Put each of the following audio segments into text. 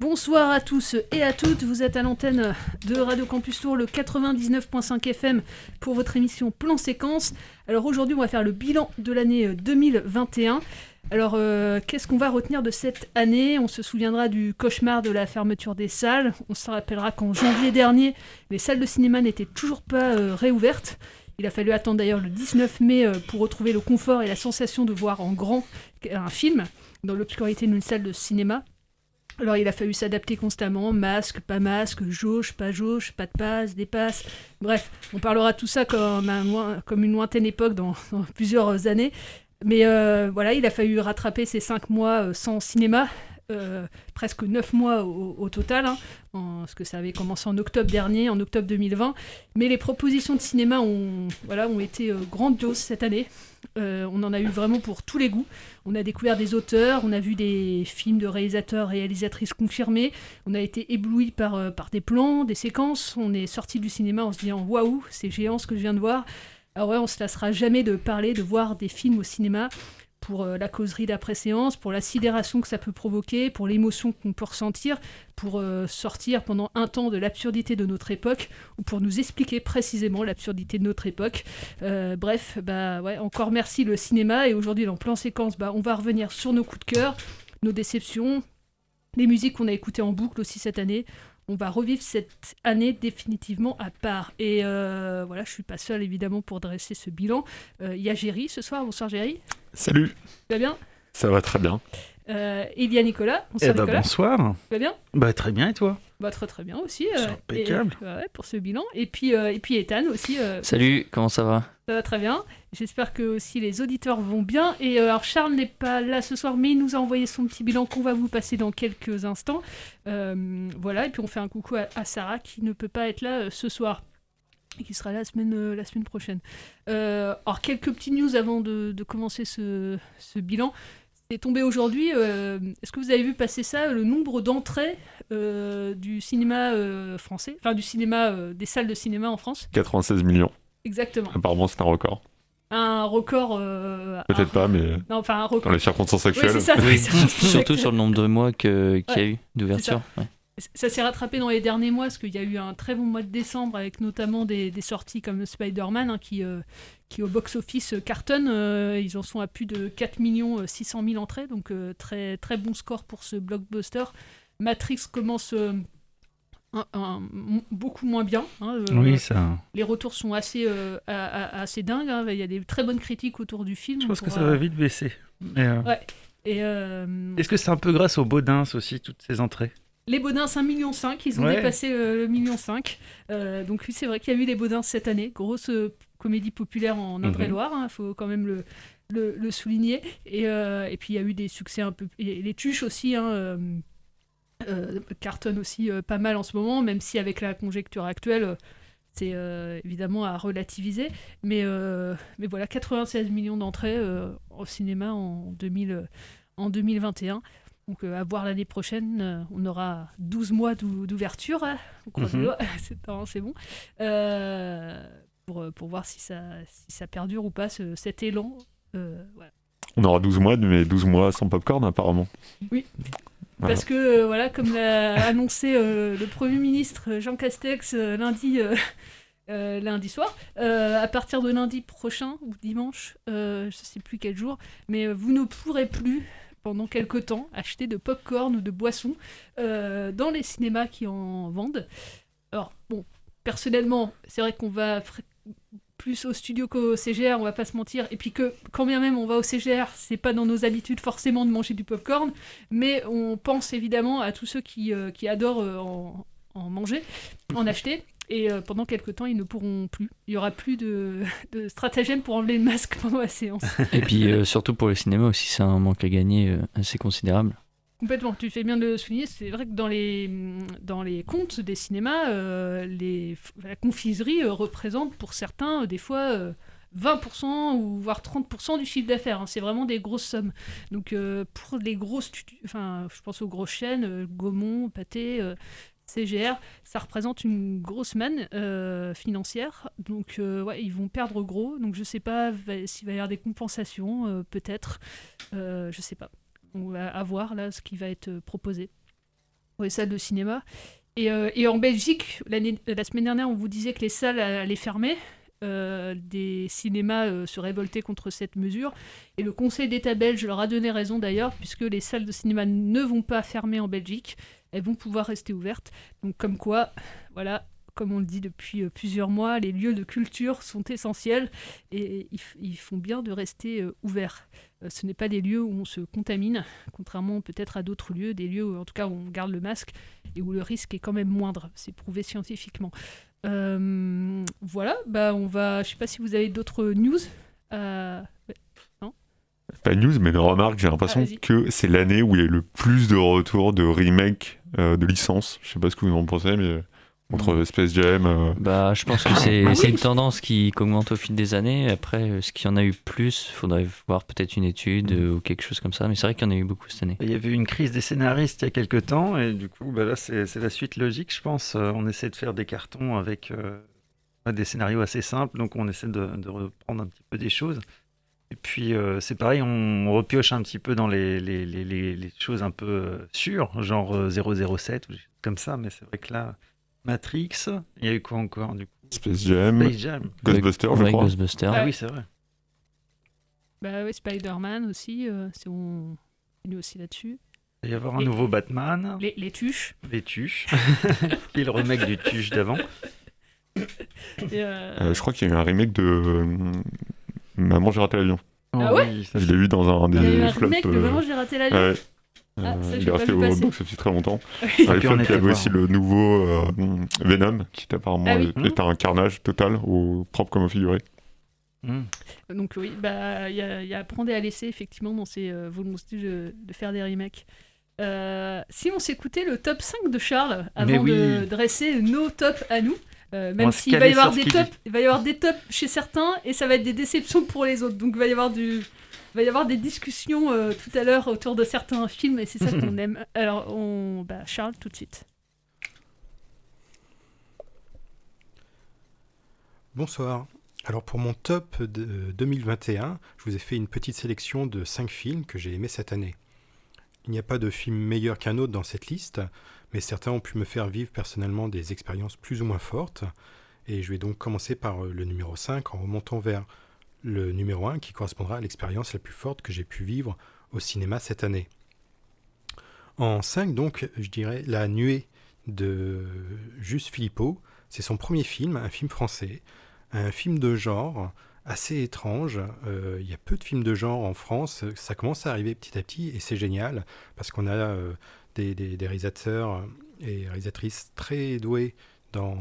Bonsoir à tous et à toutes, vous êtes à l'antenne de Radio Campus Tour, le 99.5 FM pour votre émission Plan Séquence. Alors aujourd'hui on va faire le bilan de l'année 2021. Alors euh, qu'est-ce qu'on va retenir de cette année? On se souviendra du cauchemar de la fermeture des salles, on se rappellera qu'en janvier dernier les salles de cinéma n'étaient toujours pas euh, réouvertes. Il a fallu attendre d'ailleurs le 19 mai euh, pour retrouver le confort et la sensation de voir en grand un film dans l'obscurité d'une salle de cinéma. Alors il a fallu s'adapter constamment, masque, pas masque, jauge, pas jauge, pas de passe, des passes. Bref, on parlera tout ça comme, une lointaine époque dans, dans plusieurs années. Mais euh, voilà, il a fallu rattraper ces cinq mois euh, sans cinéma, euh, presque neuf mois au, total, hein, en- parce que ça avait commencé en octobre dernier, en octobre 2020. Mais les propositions de cinéma ont, voilà, ont été euh, grandioses cette année. Euh, on en a eu vraiment pour tous les goûts. On a découvert des auteurs, on a vu des films de réalisateurs, réalisatrices confirmés. On a été ébloui par, euh, par des plans, des séquences. On est sorti du cinéma en se disant waouh, c'est géant ce que je viens de voir. Alors ouais, on se lassera jamais de parler, de voir des films au cinéma pour euh, la causerie d'après-séance, pour la sidération que ça peut provoquer, pour l'émotion qu'on peut ressentir, pour euh, sortir pendant un temps de l'absurdité de notre époque, ou pour nous expliquer précisément l'absurdité de notre époque. Euh, bref, bah ouais, encore merci le cinéma, et aujourd'hui dans Plan Séquence, bah, on va revenir sur nos coups de cœur, nos déceptions, les musiques qu'on a écoutées en boucle aussi cette année. On va revivre cette année définitivement à part. Et euh, voilà, je suis pas seule évidemment pour dresser ce bilan. Euh, Il y a Géry ce soir. Bonsoir Géry. Salut, Tu vas bien? Ça va très bien. euh, Il y a Nicolas. Bonsoir Eh ben, Nicolas. bonsoir. Tu vas bien? Bah très bien et toi? Bah, Très très bien aussi. C'est euh, impeccable. et- ouais, pour ce bilan. Et puis, euh, et puis Ethan aussi. euh, Salut, comment ça va? Ça va très bien. J'espère que aussi les auditeurs vont bien. Et euh, alors Charles n'est pas là ce soir, mais il nous a envoyé son petit bilan qu'on va vous passer dans quelques instants. Euh, voilà, et puis on fait un coucou à, à Sarah qui ne peut pas être là euh, ce soir. Et qui sera là la semaine, euh, la semaine prochaine. Euh, alors, quelques petites news avant de, de commencer ce, ce bilan. C'est tombé aujourd'hui. euh, Est-ce que vous avez vu passer ça Le nombre d'entrées euh, du cinéma euh, français, enfin du cinéma, euh, des salles de cinéma en France? 96 millions. Exactement. Apparemment c'est un record. Un record. euh, Peut-être pas, mais non, enfin, un record. dans les circonstances actuelles. c'est ça, Oui, surtout sur le nombre de mois qu'il y a Ouais, eu d'ouverture. ouais. Ça s'est rattrapé dans les derniers mois, parce qu'il y a eu un très bon mois de décembre, avec notamment des, des sorties comme Spider-Man, hein, qui, euh, qui au box-office euh, cartonne. Euh, ils en sont à plus de 4 600 000 entrées, donc euh, très, très bon score pour ce blockbuster. Matrix commence un- un- m- beaucoup moins bien. hein, Oui, ça. Les retours sont assez, assez dingues. hein. Il y a des très bonnes critiques autour du film. Je pense que ça va vite baisser. Mais, Ouais. Et Est-ce que c'est un peu grâce aux Baudins aussi, toutes ces entrées? Les Baudins, 1,5 million, ils ont Ouais. dépassé euh, le million 5. donc oui, c'est vrai qu'il y a eu les Baudins cette année. Grosse euh, comédie populaire en Mhm. Indre-et-Loire, il faut quand même le, le, le souligner. Et, euh, et puis il y a eu des succès un peu... et les Tuches aussi, hein, euh, euh, cartonnent aussi euh, pas mal en ce moment, même si avec la conjecture actuelle... euh, c'est euh, évidemment à relativiser, mais, euh, mais voilà, 96 millions d'entrées euh, au cinéma en, 2000, euh, en 2021. Donc euh, à voir l'année prochaine, euh, on aura 12 mois d'ou- d'ouverture, hein. Mhm. c'est bon, Euh, pour, pour voir si ça, si ça perdure ou pas, ce- cet élan. voilà. On aura 12 mois, mais 12 mois sans popcorn apparemment. Oui. Voilà. Parce que, voilà, comme l'a annoncé le Premier ministre Jean Castex lundi, euh, lundi soir, euh, à partir de lundi prochain, ou dimanche, euh, je ne sais plus quel jour, mais vous ne pourrez plus, pendant quelque temps, acheter de popcorn ou de boissons euh, dans les cinémas qui en vendent. Alors, bon, personnellement, c'est vrai qu'on va plus au studio qu'au CGR, on va pas se mentir. Et puis que, quand bien même on va au CGR, c'est pas dans nos habitudes forcément de manger du popcorn, mais on pense évidemment à tous ceux qui, euh, adorent euh, en, en manger, en acheter. Et euh, pendant quelques temps, ils ne pourront plus. Il y aura plus de, de stratagème pour enlever le masque pendant la séance. Et puis euh, surtout pour le cinéma aussi, c'est un manque à gagner euh, assez considérable. Complètement, tu fais bien de le souligner. C'est vrai que dans les, dans les comptes des cinémas, les, la confiserie représente pour certains des fois euh, 20% ou voire 30% du chiffre d'affaires. hein. C'est vraiment des grosses sommes. Donc euh, pour les grosses, enfin je pense aux grosses chaînes, euh, Gaumont, euh, CGR, ça représente une grosse manne euh, financière. Donc euh, ils vont perdre gros. Donc je sais pas s'il va y avoir des compensations, euh, peut-être. Je sais pas. On va avoir là ce qui va être proposé pour les salles de cinéma. Et, et en Belgique, la semaine dernière, on vous disait que les salles allaient fermer. Des cinémas se révoltaient contre cette mesure. Et le Conseil d'État belge leur a donné raison d'ailleurs, puisque les salles de cinéma ne vont pas fermer en Belgique. Elles vont pouvoir rester ouvertes. Donc comme quoi, voilà, comme on le dit depuis euh, plusieurs mois, les lieux de culture sont essentiels et ils, font bien de rester euh, ouverts. Euh, ce n'est pas des lieux où on se contamine, contrairement peut-être à d'autres lieux, des lieux où en tout cas on garde le masque et où le risque est quand même moindre. C'est prouvé scientifiquement. Voilà, bah on va. Je sais pas si vous avez d'autres news. Euh. Pas news, mais une remarque, j'ai l'impression Ah, que c'est l'année où il y a eu le plus de retours de remake euh, de licences. Je sais pas ce que vous en pensez, mais entre Space Jam. euh, Bah, je pense que c'est c'est une tendance qui qui augmente au fil des années. Après, euh, ce qu'il y en a eu plus, faudrait voir peut-être une étude euh, ou quelque chose comme ça. Mais c'est vrai qu'il y en a eu beaucoup cette année. Il y avait eu une crise des scénaristes il y a quelques temps, et du coup, bah là, c'est c'est la suite logique, je pense. Euh, on essaie de faire des cartons avec euh, des scénarios assez simples, donc on essaie de, de reprendre un petit peu des choses. Et puis, euh, c'est pareil, on repioche un petit peu dans les, les, les, les- les choses un peu euh, sûres, genre euh, 007 ou des choses comme ça, mais c'est vrai que là, Matrix, il y a eu quoi encore du coup? Space Jam, Space Jam. Ghostbusters, je Ouais, crois. Ghostbusters. Ah oui, c'est vrai. Bah oui, Spider-Man aussi. euh, c'est on continue aussi là-dessus. Il va y avoir un Les- nouveau Batman. Les, les tuches. Les tuches. est le remake du tuche d'avant. Et, euh, Euh, je crois qu'il y a eu un remake de euh, Maman, j'ai raté l'avion. Ah ouais Je l'ai vu dans un des Il y a eu un flops. remake de Maman, j'ai raté l'avion ouais. Ah, Euh, ça, il j'ai est resté au box office très longtemps. Oui. À l'époque, il y avait aussi le nouveau euh, Venom, qui apparemment Ah oui. était un carnage total, au propre comme au figuré. Donc oui, bah il y, a- il y a à prendre et à laisser effectivement dans ces euh, volontés de, de faire des remakes. Euh, si on s'écoutait le top 5 de Charles avant de oui. dresser nos tops à nous, euh, même s'il va y avoir des tops, il va y avoir des tops chez certains et ça va être des déceptions pour les autres. Donc il va y avoir du il va y avoir des discussions euh, tout à l'heure autour de certains films et c'est ça qu'on aime. Alors on bah, Charles tout de suite. Bonsoir. Alors pour mon top de 2021, je vous ai fait une petite sélection de 5 films que j'ai aimés cette année. Il n'y a pas de film meilleur qu'un autre dans cette liste, mais certains ont pu me faire vivre personnellement des expériences plus ou moins fortes. Et je vais donc commencer par euh, le numéro 5 en remontant vers le numéro 1 qui correspondra à l'expérience la plus forte que j'ai pu vivre au cinéma cette année. En 5 donc, je dirais La Nuée de Juste Philippot. C'est son premier film, un film français, un film de genre assez étrange. Euh, il y a peu de films de genre en France. Ça commence à arriver petit à petit et c'est génial parce qu'on a euh, des, des- des réalisateurs et réalisatrices très doués dans,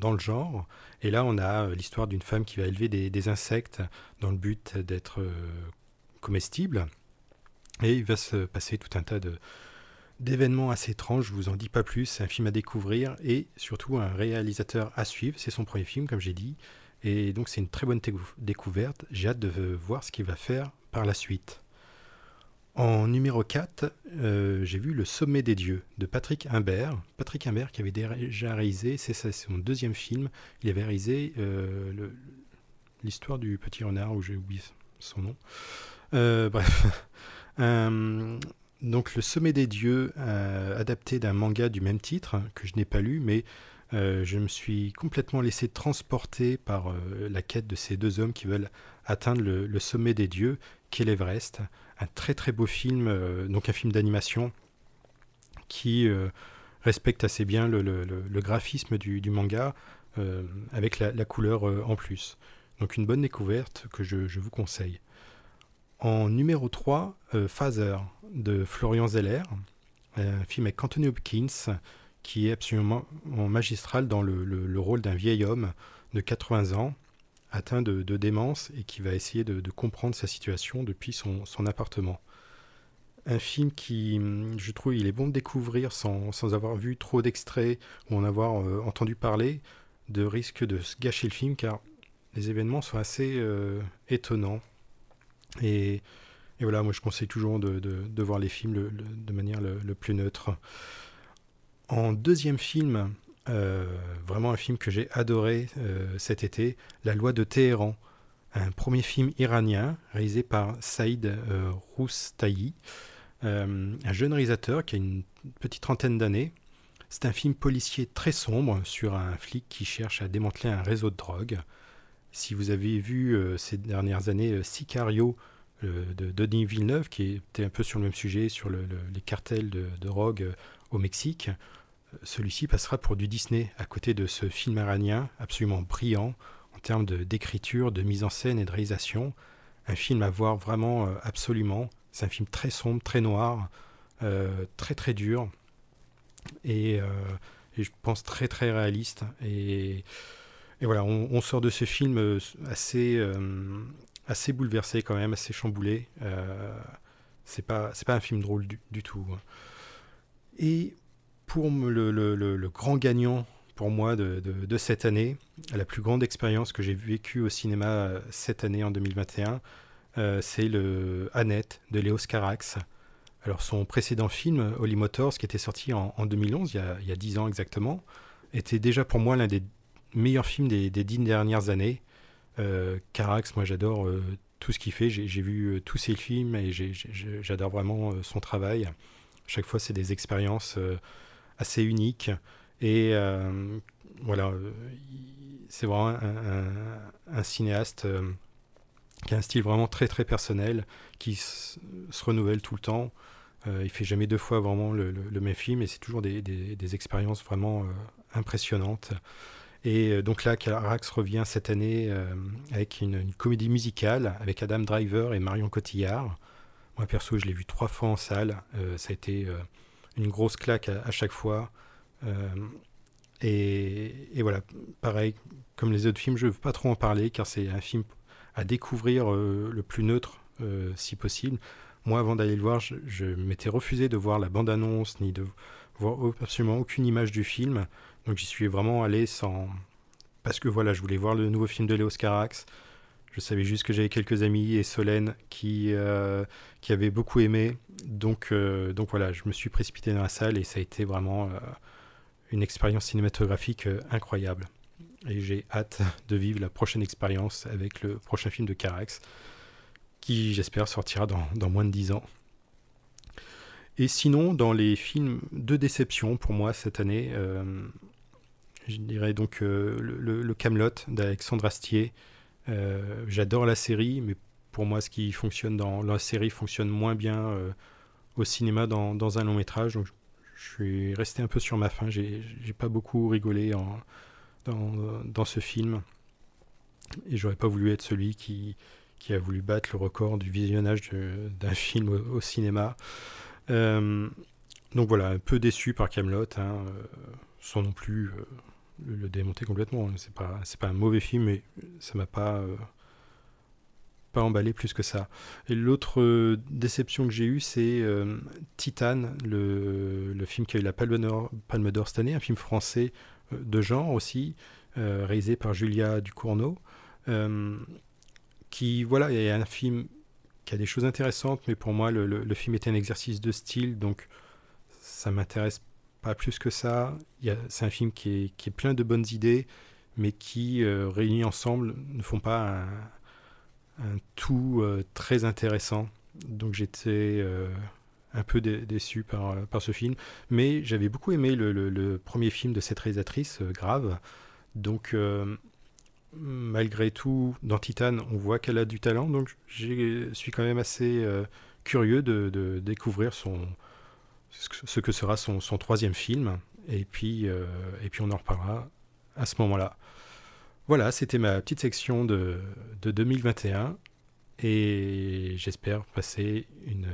dans le genre. Et là, on a euh, l'histoire d'une femme qui va élever des, insectes dans le but d'être euh, comestibles. Et il va se passer tout un tas de, d'événements assez étranges, je vous en dis pas plus, c'est un film à découvrir et surtout un réalisateur à suivre, c'est son premier film comme j'ai dit, et donc c'est une très bonne décou- découverte, j'ai hâte de voir ce qu'il va faire par la suite. En numéro 4, euh, j'ai vu Le Sommet des Dieux de Patrick Imbert. Patrick Imbert qui avait déjà réalisé, c'est son deuxième film, il avait réalisé euh, l'histoire du petit renard, où j'ai oublié son nom. bref. donc Le Sommet des Dieux, adapté d'un manga du même titre, que je n'ai pas lu, mais je me suis complètement laissé transporter par la quête de ces deux hommes qui veulent atteindre le sommet des dieux, qu'est l'Everest. Un très très beau film, donc un film d'animation qui respecte assez bien le, graphisme du, manga euh, avec la, couleur euh, en plus. Donc une bonne découverte que je, vous conseille. En numéro 3, euh, Father de Florian Zeller, un film avec Anthony Hopkins qui est absolument magistral dans le, rôle d'un vieil homme de 80 ans atteint de, démence et qui va essayer de, comprendre sa situation depuis son appartement un film qui, hum, je trouve, il est bon de découvrir sans, sans avoir vu trop d'extraits ou en avoir euh, entendu parler, de risque de se gâcher le film car les événements sont assez euh, étonnants. Et, et, voilà, moi je conseille toujours de, de, voir les films de manière le, plus neutre. En deuxième film, euh, vraiment un film que j'ai adoré cet été, La loi de Téhéran. Un premier film iranien réalisé par Saïd. Euh, un jeune réalisateur qui a une petite trentaine d'années. C'est un film policier très sombre sur un flic qui cherche à démanteler un réseau de drogue. Si vous avez vu euh, ces dernières années euh, Sicario de Denis Villeneuve, qui était un peu sur le même sujet, sur les cartels de, drogue au Mexique, celui-ci passera pour du Disney à côté de ce film iranien absolument brillant en termes d'écriture, de, mise en scène et de réalisation. Un film à voir vraiment absolument. C'est un film très sombre, très noir, euh, très très dur et, euh, et, je pense très très réaliste. Et, voilà, on, sort de ce film euh, assez, bouleversé quand même, assez chamboulé. c'est pas pas un film drôle du, tout. Et pour le, grand gagnant pour moi de, cette année, la plus grande expérience que j'ai vécue au cinéma cette année en 2021, euh, c'est le Annette de Léos Carax. Alors son précédent film, Holly Motors, qui était sorti en, 2011, il y, a, dix ans exactement, était déjà pour moi l'un des meilleurs films des, dix dernières années. Euh, Carax, moi j'adore euh, tout ce qu'il fait, j'ai vu tous ses films et j'adore vraiment son travail. Chaque fois c'est des expériences assez uniques et voilà, c'est vraiment un cinéaste qui a un style vraiment très très personnel, qui se renouvelle tout le temps. Euh, il fait jamais deux fois vraiment le, même film et c'est toujours des, des, expériences vraiment euh, impressionnantes. Et euh, donc là, Carax revient cette année euh, avec une, comédie musicale avec Adam Driver et Marion Cotillard. Moi perso, je l'ai vu trois fois en salle. ça a été une grosse claque à, chaque fois. Et, et, voilà, pareil, comme les autres films, je ne veux pas trop en parler car c'est un film à découvrir euh, le plus neutre euh, si possible. Moi, avant d'aller le voir, je, m'étais refusé de voir la bande-annonce ni de voir absolument aucune image du film. Donc j'y suis vraiment allé sans... Parce que voilà, je voulais voir le nouveau film de Léos Carax. Je savais juste que j'avais quelques amis et Solène qui, euh, qui avaient beaucoup aimé. Donc, donc voilà, je me suis précipité dans la salle et ça a été vraiment une expérience cinématographique incroyable et j'ai hâte de vivre la prochaine expérience avec le prochain film de Carax, qui j'espère sortira dans, moins de 10 ans. Et sinon, dans les films de déception pour moi cette année, euh, je dirais donc euh, le, Camelot d'Alexandre Astier. Euh, j'adore la série, mais pour moi, ce qui fonctionne dans la série fonctionne moins bien au cinéma dans, un long métrage. Je suis resté un peu sur ma faim. J'ai pas beaucoup rigolé dans, ce film. Et j'aurais pas voulu être celui qui, a voulu battre le record du visionnage d'un film au, cinéma. Euh, donc voilà, un peu déçu par Camelot, hein, euh, sans non plus euh, le, démonter complètement. C'est pas, c'est pas un mauvais film, mais ça m'a pas, pas emballé plus que ça. Et l'autre déception que j'ai eue, c'est Titan, le, le, film qui a eu la Palme d'Or cette année, un film français de genre aussi, euh, réalisé par Julia Ducournau, euh, qui, voilà, il y a un film qui a des choses intéressantes, mais pour moi, le, film était un exercice de style, donc ça m'intéresse pas plus que ça. C'est un film qui est, plein de bonnes idées, mais qui, euh, réunis ensemble, ne font pas un, tout euh, très intéressant. Donc j'étais euh, un peu dé- déçu par, ce film. Mais j'avais beaucoup aimé le, premier film de cette réalisatrice, euh, Grave. Donc malgré tout, dans Titan, on voit qu'elle a du talent. Donc je suis quand même assez curieux de, découvrir ce que- sera son troisième film. Et puis, euh, et puis on en reparlera à ce moment-là. Voilà, c'était ma petite section de, de 2021 et j'espère passer une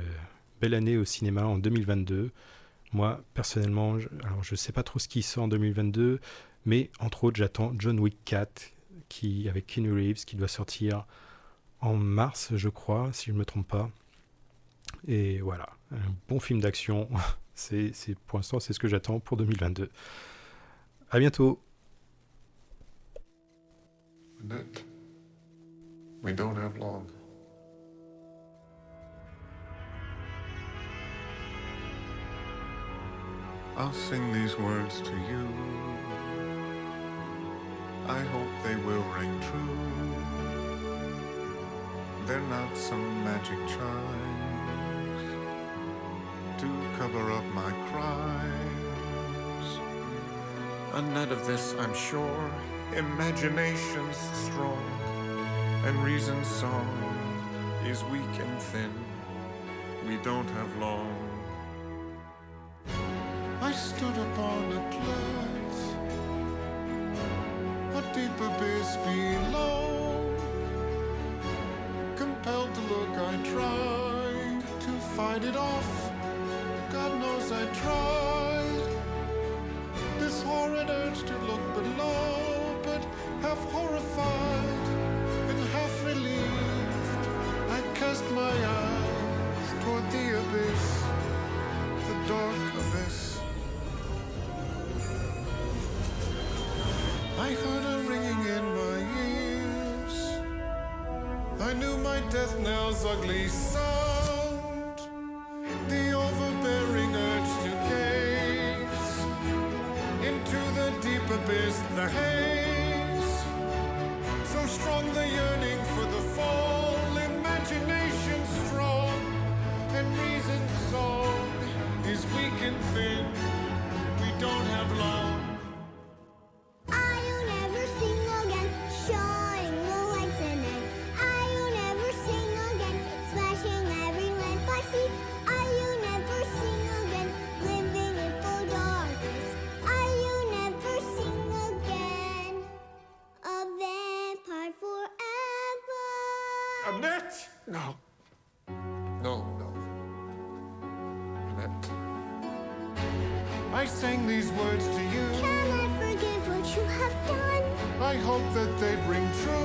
belle année au cinéma en 2022. Moi, personnellement, je, alors je sais pas trop ce qui sort en 2022, mais entre autres, j'attends John Wick 4 qui, avec Keanu Reeves qui doit sortir en mars, je crois, si je ne me trompe pas. Et voilà, un bon film d'action. C'est, pour l'instant, c'est ce que j'attends pour 2022. À bientôt. We don't have long. I'll sing these words to you. I hope they will ring true. They're not some magic chimes to cover up my crimes. A net of this, I'm sure. Imagination's strong, and reason's song is weak and thin. We don't have long. I stood upon a cliff, a deep abyss below. Compelled to look, I tried to fight it off. I tried. This horrid urge to look below, but half horrified and half relieved, I cast my eyes toward the abyss, the dark abyss. I heard a ringing in my ears. I knew my death knell's ugly sound, No. No, no. Annette. I sang these words to you. Can I forgive what you have done? I hope that they bring true.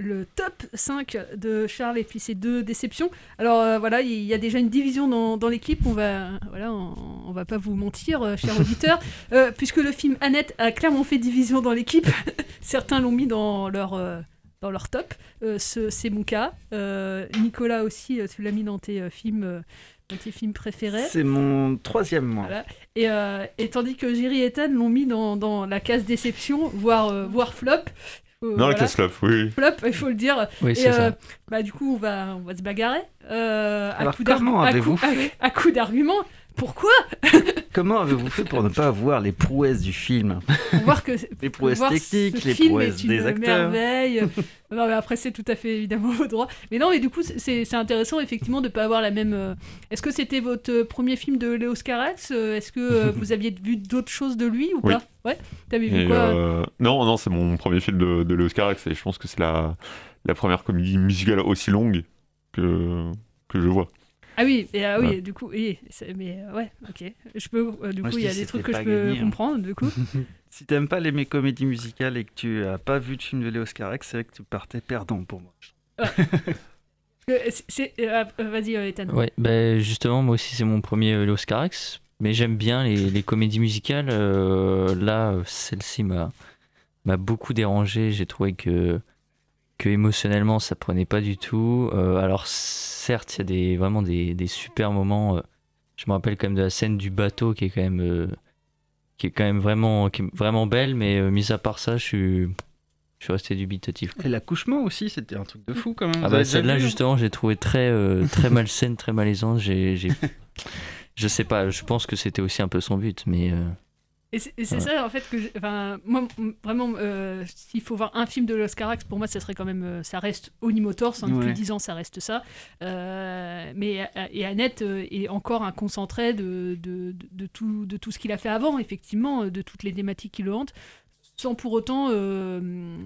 le top 5 de Charles et puis ses deux déceptions. Alors euh, voilà, il y a déjà une division dans, dans l'équipe, on va voilà, on, on va pas vous mentir, euh, chers auditeurs, Euh, puisque le film Annette a clairement fait division dans l'équipe. Certains l'ont mis dans leur euh, dans leur top. Ce- c'est mon cas. Nicolas aussi, tu l'as mis dans tes films. dans tes films préférés. C'est mon troisième, moi. Voilà. Et, et tandis que Jerry et Ethan l'ont mis dans, dans la case déception, voire, voire flop. Euh, Non, la case flop, oui. Flop, il faut le dire. Oui, et c'est ça. Bah, du coup, on va, on va se bagarrer. Euh, à Alors, coup comment avez-vous à- À coup d'arguments. Pourquoi Comment avez-vous fait pour ne pas voir les prouesses du film Pour voir que Les prouesses voir techniques, les film prouesses des acteurs. merveille. non, mais après, c'est tout à fait évidemment au droit. Mais non, mais du coup, c'est intéressant effectivement de ne pas avoir la même. euh, Est-ce que c'était votre euh, premier film de Léo Scarax Euh, Est-ce que vous aviez vu d'autres choses de lui ou Oui. pas? Ouais. T'avais vu Et, quoi? euh, Non, non, c'est mon premier film de, de Léo Scarax et je pense que c'est la, la première comédie musicale aussi longue que, que je vois. Ah oui, et, ah oui, Ouais. du coup, oui, c'est- mais euh, ouais, ok. Je peux, euh, du Moi, coup, il y a des trucs que je peux gagné, hein. comprendre, du coup. si t'aimes pas les mes comédies musicales et que tu as pas vu de film de Léo Scarax, c'est vrai que tu partais perdant pour moi. Euh, euh, euh, Vas-y, Ethan. Ouais, bah, justement, moi aussi, c'est mon premier Léo Scarax. Mais j'aime bien les, les comédies musicales. Euh, là, celle-ci m'a m'a beaucoup dérangé. J'ai trouvé que, que émotionnellement, ça prenait pas du tout. Euh, alors, certes, il y a des, vraiment des, des super moments. euh, je me rappelle quand même de la scène du bateau qui est quand même, euh, qui est quand même vraiment, qui est vraiment belle. Mais mis à part ça, je suis, je suis resté dubitatif. Et l'accouchement aussi, c'était un truc de fou quand même. Ah bah celle-là vu justement j'ai trouvé très très malsaine, très malaisante. J'ai, j'ai- je sais pas, je pense que c'était aussi un peu son but, mais Et c'est Ouais. ça, en fait, que enfin, moi, vraiment, euh, s'il faut voir un film de Los Carax, pour moi, ça serait quand même, euh, ça reste Onimotors, hein, depuis Ouais. 10 ans, ça reste ça. Euh, mais et Annette est encore un concentré de, de, de, de tout, de tout ce qu'il a fait avant, effectivement, de toutes les thématiques qui le hantent, sans pour autant, euh,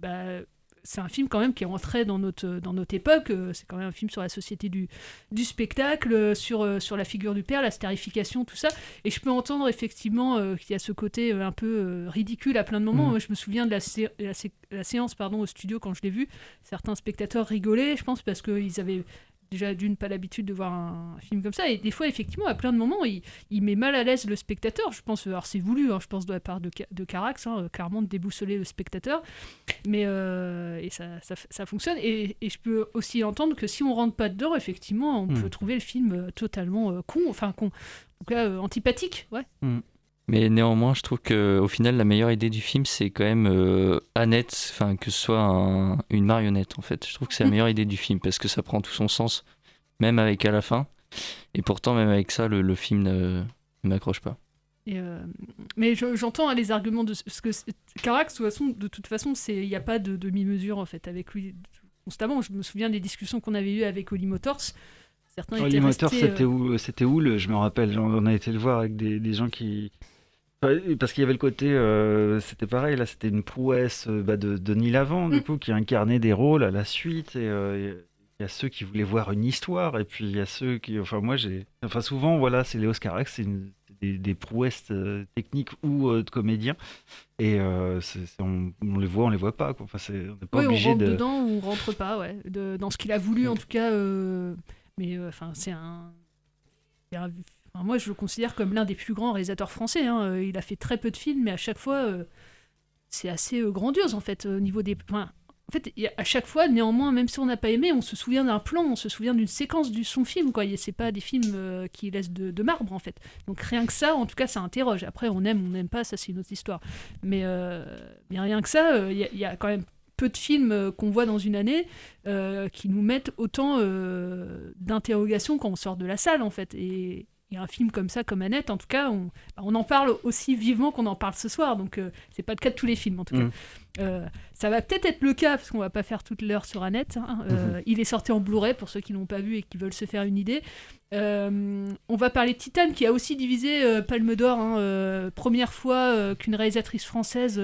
bah, c'est un film quand même qui est rentré dans notre, dans notre époque. euh, C'est quand même un film sur la société du, du spectacle, euh, sur, euh, sur la figure du père, la starification, tout ça. Et je peux entendre effectivement euh, qu'il y a ce côté un peu ridicule à plein de moments. Moi, Je me souviens de la, sé- la, sé- la séance pardon, au studio quand je l'ai vu. Certains spectateurs rigolaient, je pense, parce qu'ils avaient déjà d'une pas l'habitude de voir un film comme ça. Et des fois, effectivement, à plein de moments, il, il met mal à l'aise le spectateur. Je pense, alors c'est voulu, hein, je pense de la part de, de Carax, hein, euh, clairement de déboussoler le spectateur. Mais euh, et ça, ça, ça fonctionne. Et, et je peux aussi entendre que si on rentre pas dedans, effectivement, on Hmm. peut trouver le film euh, totalement euh, con, enfin con, en tout cas euh, antipathique, ouais. Mais néanmoins je trouve que au final la meilleure idée du film c'est quand même euh, Annette, enfin que ce soit un- une marionnette en fait. Je trouve que c'est la meilleure idée du film parce que ça prend tout son sens, même avec à la fin. Et pourtant même avec ça le, le film ne, ne m'accroche pas. Et, euh, mais je- j'entends hein, les arguments de ce que Carax, de toute façon, de toute façon, c'est il n'y a pas de demi-mesure en fait avec lui constamment. Je me souviens des discussions qu'on avait eues avec Oli Motors. Certains Oli Motor, restés, euh, c'était où C'était où le, Je me rappelle, on on a été le voir avec des, des gens qui. Parce qu'il y avait le côté, euh, c'était pareil, là c'était une prouesse euh, bah, de Denis Lavant, du Mm. coup, qui incarnait des rôles à la suite. Et euh, il y a ceux qui voulaient voir une histoire, et puis il y a ceux qui. Enfin, moi j'ai. Enfin, souvent, voilà, c'est les Oscarax, c'est une- des, des prouesses euh, techniques ou de comédiens. Et c'est- c'est- on, on les voit, on les voit pas. Quoi. Enfin, c'est- on n'est pas Oui, on obligé rentre de. dedans ou on rentre pas, ouais. De- dans ce qu'il a voulu, en tout cas. mais enfin, c'est un. c'est un- moi, je le considère comme l'un des plus grands réalisateurs français. hein. Euh, Il a fait très peu de films, mais à chaque fois, euh, c'est assez euh, grandiose en fait au niveau des. enfin, en fait, à chaque fois, néanmoins, même si on n'a pas aimé, on se souvient d'un plan, on se souvient d'une séquence de son film, quoi. C'est pas des films qui laissent de, marbre, en fait. Donc rien que ça, en tout cas, ça interroge. Après, on aime, on n'aime pas, ça c'est une autre histoire. Mais, rien que ça, il y, y a quand même peu de films qu'on voit dans une année qui nous mettent autant d'interrogations quand on sort de la salle, en fait. Et, et un film comme ça, comme Annette, en tout cas, on, en parle aussi vivement qu'on en parle ce soir. Donc, euh, c'est pas le cas de tous les films, en tout cas. Mm. Euh, ça va peut-être être le cas, parce qu'on va pas faire toute l'heure sur Annette. hein. Euh, Mhm. Il est sorti en Blu-ray pour ceux qui l'ont pas vu et qui veulent se faire une idée. Euh, on va parler de Titan, qui a aussi divisé Palme d'Or. hein, première fois qu'une réalisatrice française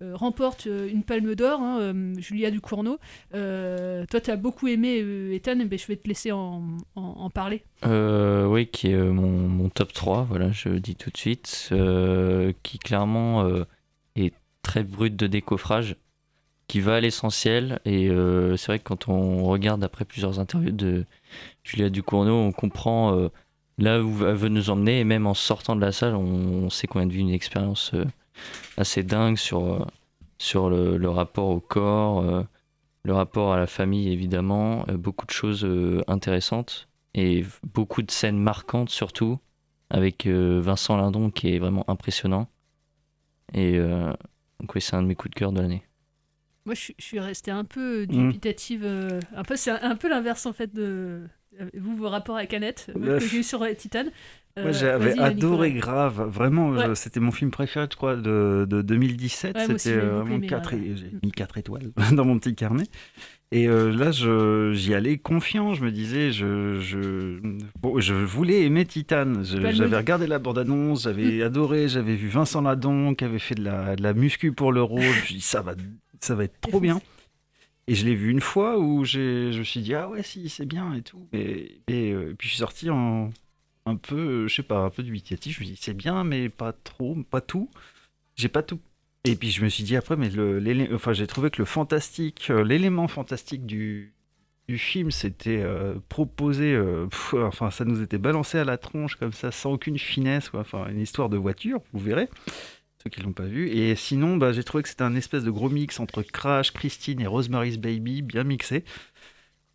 remporte une Palme d'Or, hein, Julia Ducournau. Toi, tu as beaucoup aimé Ethan, ben, je vais te laisser en, en- en parler. Oui, qui est mon, mon top 3, voilà, je le dis tout de suite, qui clairement très brut de décoffrage, qui va à l'essentiel, et euh, c'est vrai que quand on regarde après plusieurs interviews de Julia Ducournau, on comprend euh, là où elle veut nous emmener, et même en sortant de la salle, on, sait qu'on a vu une expérience euh, assez dingue sur, sur le, le rapport au corps, le rapport à la famille évidemment, beaucoup de choses intéressantes et beaucoup de scènes marquantes surtout avec Vincent Lindon qui est vraiment impressionnant. Et donc oui, c'est un de mes coups de cœur de l'année. Moi, je, suis- je suis restée un peu Mm. dubitative. euh, un peu, c'est un, un peu l'inverse en fait de vous vos rapports avec Annette, moi, Bah, que j'ai eu sur euh, Titan? Euh, Moi j'avais vas-y, adoré grave, vraiment, Ouais. c'était mon film préféré je crois de, de 2017, Ouais, moi aussi, c'était euh, vraiment aimé, 4 ouais. j'ai mis 4 étoiles dans mon petit carnet. Et euh, là je- j'y allais confiant, je me disais, je, je, bon, je voulais aimer Titan, j'avais regardé la bande-annonce, j'avais adoré, j'avais vu Vincent Ladon qui avait fait de la, de la muscu pour le rôle, je me suis dit ça va, ça va être trop bien. Et je l'ai vu une fois où je me suis dit, ah ouais, si, c'est bien et tout. Et, et, euh, puis je suis sorti en un peu, euh, je sais pas, un peu dubitatif. Je me suis dit, c'est bien, mais pas trop, pas tout. J'ai pas tout. Et puis je me suis dit après, mais le, enfin, j'ai trouvé que le fantastique, euh, l'élément fantastique du, du film, c'était euh, proposé, euh, enfin, ça nous était balancé à la tronche comme ça, sans aucune finesse, quoi. Enfin, une histoire de voiture, vous verrez ceux qui l'ont pas vu. Et sinon, bah, j'ai trouvé que c'était un espèce de gros mix entre Crash, Christine et Rosemary's Baby, bien mixé.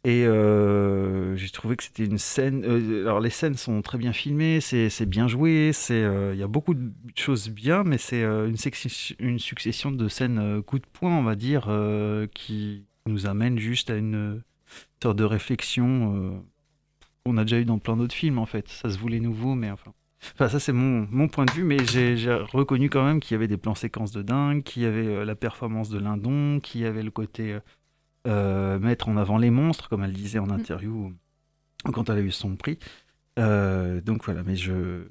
Et euh, j'ai trouvé que c'était une scène. euh, alors les scènes sont très bien filmées, c'est bien joué, c'est euh, il y a beaucoup de choses bien, mais c'est une, succession- de scènes coup de poing, on va dire, qui nous amène juste à une sorte de réflexion qu'on a déjà eu dans plein d'autres films en fait. Ça se voulait nouveau, mais enfin. Enfin, ça, c'est mon, mon point de vue, mais j'ai reconnu quand même qu'il y avait des plans séquences de dingue, qu'il y avait euh, la performance de Lindon, qu'il y avait le côté euh, euh, mettre en avant les monstres, comme elle disait en interview quand elle a eu son prix. Euh, donc voilà, mais je,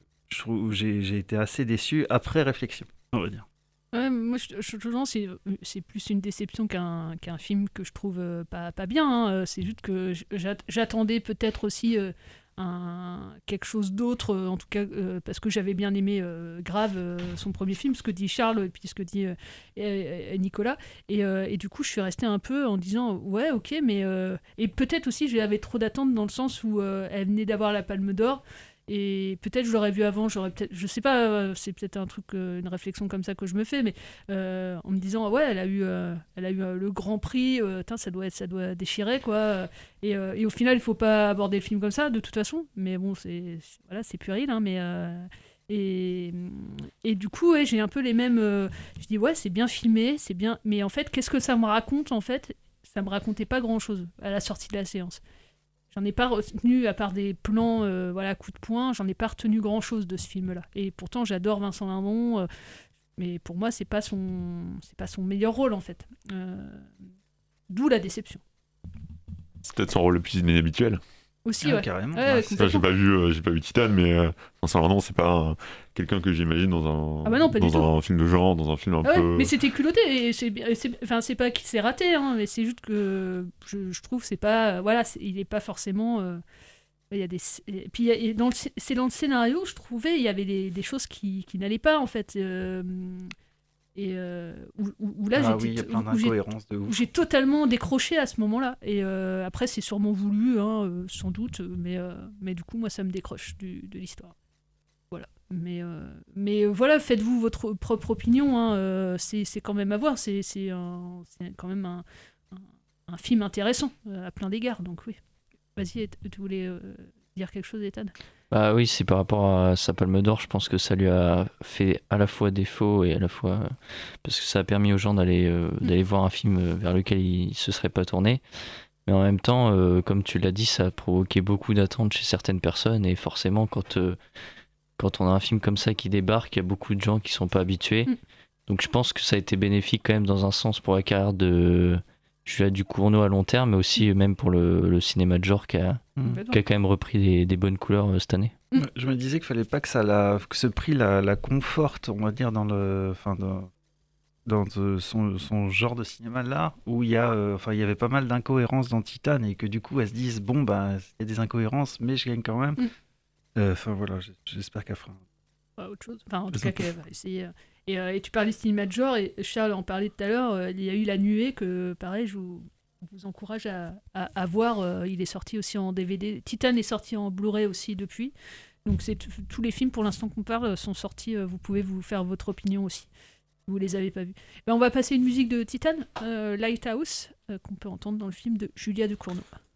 j'ai été assez déçu après réflexion, on va dire. Ouais, moi, je, je, je pense que c'est- plus une déception qu'un film que je trouve euh, pas, pas bien. hein. C'est juste que j'attendais peut-être aussi euh, un, quelque chose d'autre, euh, en tout cas, euh, parce que j'avais bien aimé euh, Grave, son premier film, ce que dit Charles et puis ce que dit Nicolas. Et, et du coup, je suis restée un peu en disant, ouais, ok, mais. et peut-être aussi, j'avais trop d'attentes dans le sens où elle venait d'avoir la Palme d'Or. Et peut-être je l'aurais vu avant, j'aurais peut-être, je sais pas, euh, c'est peut-être un truc, euh, une réflexion comme ça que je me fais, mais euh, en me disant ouais, elle a eu, elle a eu le Grand Prix, tain, ça doit être, ça doit déchirer quoi. Et, au final, il faut pas aborder le film comme ça de toute façon. Mais bon, c'est, voilà, c'est puéril, hein, mais et, et du coup, j'ai un peu les mêmes. je dis ouais, c'est bien filmé, c'est bien, mais en fait, qu'est-ce que ça me raconte en fait? Ça me racontait pas grand-chose à la sortie de la séance. J'en ai pas retenu, à part des plans, euh, voilà, coups de poing, j'en ai pas retenu grand chose de ce film-là. Et pourtant, j'adore Vincent Lindon, euh, mais pour moi, c'est pas son, pas son meilleur rôle en fait. Euh, D'où la déception. C'est peut-être son rôle le plus inhabituel. Aussi, ouais. Ouais, ouais, Enfin, j'ai pas vu, euh, j'ai pas vu Titan, mais euh, Vincent Lindon, c'est pas un- quelqu'un que j'imagine dans un, Ah bah non, pas du dans un film de genre, dans un film un Ah ouais, peu. mais c'était culotté et c'est enfin c'est pas qu'il s'est raté hein, mais c'est juste que je, je trouve c'est pas voilà c'est- il est pas forcément euh, il y a des et puis et dans c'est dans le scénario je trouvais il y avait des, des choses qui, qui n'allaient pas en fait euh, et euh, où, où- où là Ah oui, y a plein j'ai- d'incohérences de ouf. où j'ai totalement décroché à ce moment-là et euh, après c'est sûrement voulu hein, euh, sans doute mais mais du coup moi ça me décroche du- de l'histoire voilà. Mais, mais voilà, faites-vous votre propre opinion. hein, c'est quand même à voir. C'est quand même un, film intéressant à plein d'égards. Donc oui. Vas-y, tu voulais euh, dire quelque chose, Ethan? Bah oui, c'est par rapport à sa palme d'or, je pense que ça lui a fait à la fois défaut et à la fois parce que ça a permis aux gens d'aller euh, d'aller voir un film euh, vers lequel ils se seraient pas tournés. Mais en même temps, euh, comme tu l'as dit, ça a provoqué beaucoup d'attentes chez certaines personnes et forcément quand euh, quand on a un film comme ça qui débarque, il y a beaucoup de gens qui sont pas habitués. Mm. Donc je pense que ça a été bénéfique quand même dans un sens pour la carrière de Julia Ducournau à long terme, mais aussi même pour le, le cinéma de genre qui a, Mm. qui a quand même repris des, des bonnes couleurs euh, cette année. Mm. Je me disais qu'il fallait pas que ça la, que ce prix la, la conforte, on va dire dans le, enfin dans, dans euh, son, son genre de cinéma là, où il y a, euh, enfin il y avait pas mal d'incohérences dans Titan et que du coup elles se disent bon bah il y a des incohérences mais je gagne quand même. Mm. Euh, Enfin voilà, j'espère qu'elle fera. autre chose. Enfin, en tout cas, qu'elle va essayer. Euh. Et, tu parlais de cinéma de genre, et Charles en parlait tout à l'heure. euh, il y a eu La Nuée, que pareil, je vous, encourage à, voir. euh, il est sorti aussi en DVD. Titan est sorti en Blu-ray aussi depuis. Donc, c'est tous les films pour l'instant qu'on parle sont sortis. vous pouvez vous faire votre opinion aussi. si Vous les avez pas vus. Ben, on va passer une musique de Titan, Lighthouse, qu'on peut entendre dans le film de Julia Ducournau. When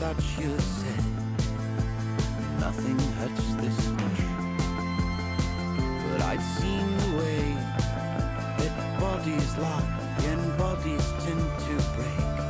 that you said? Nothing hurts this much, but I've seen the way that bodies lock and bodies tend to break.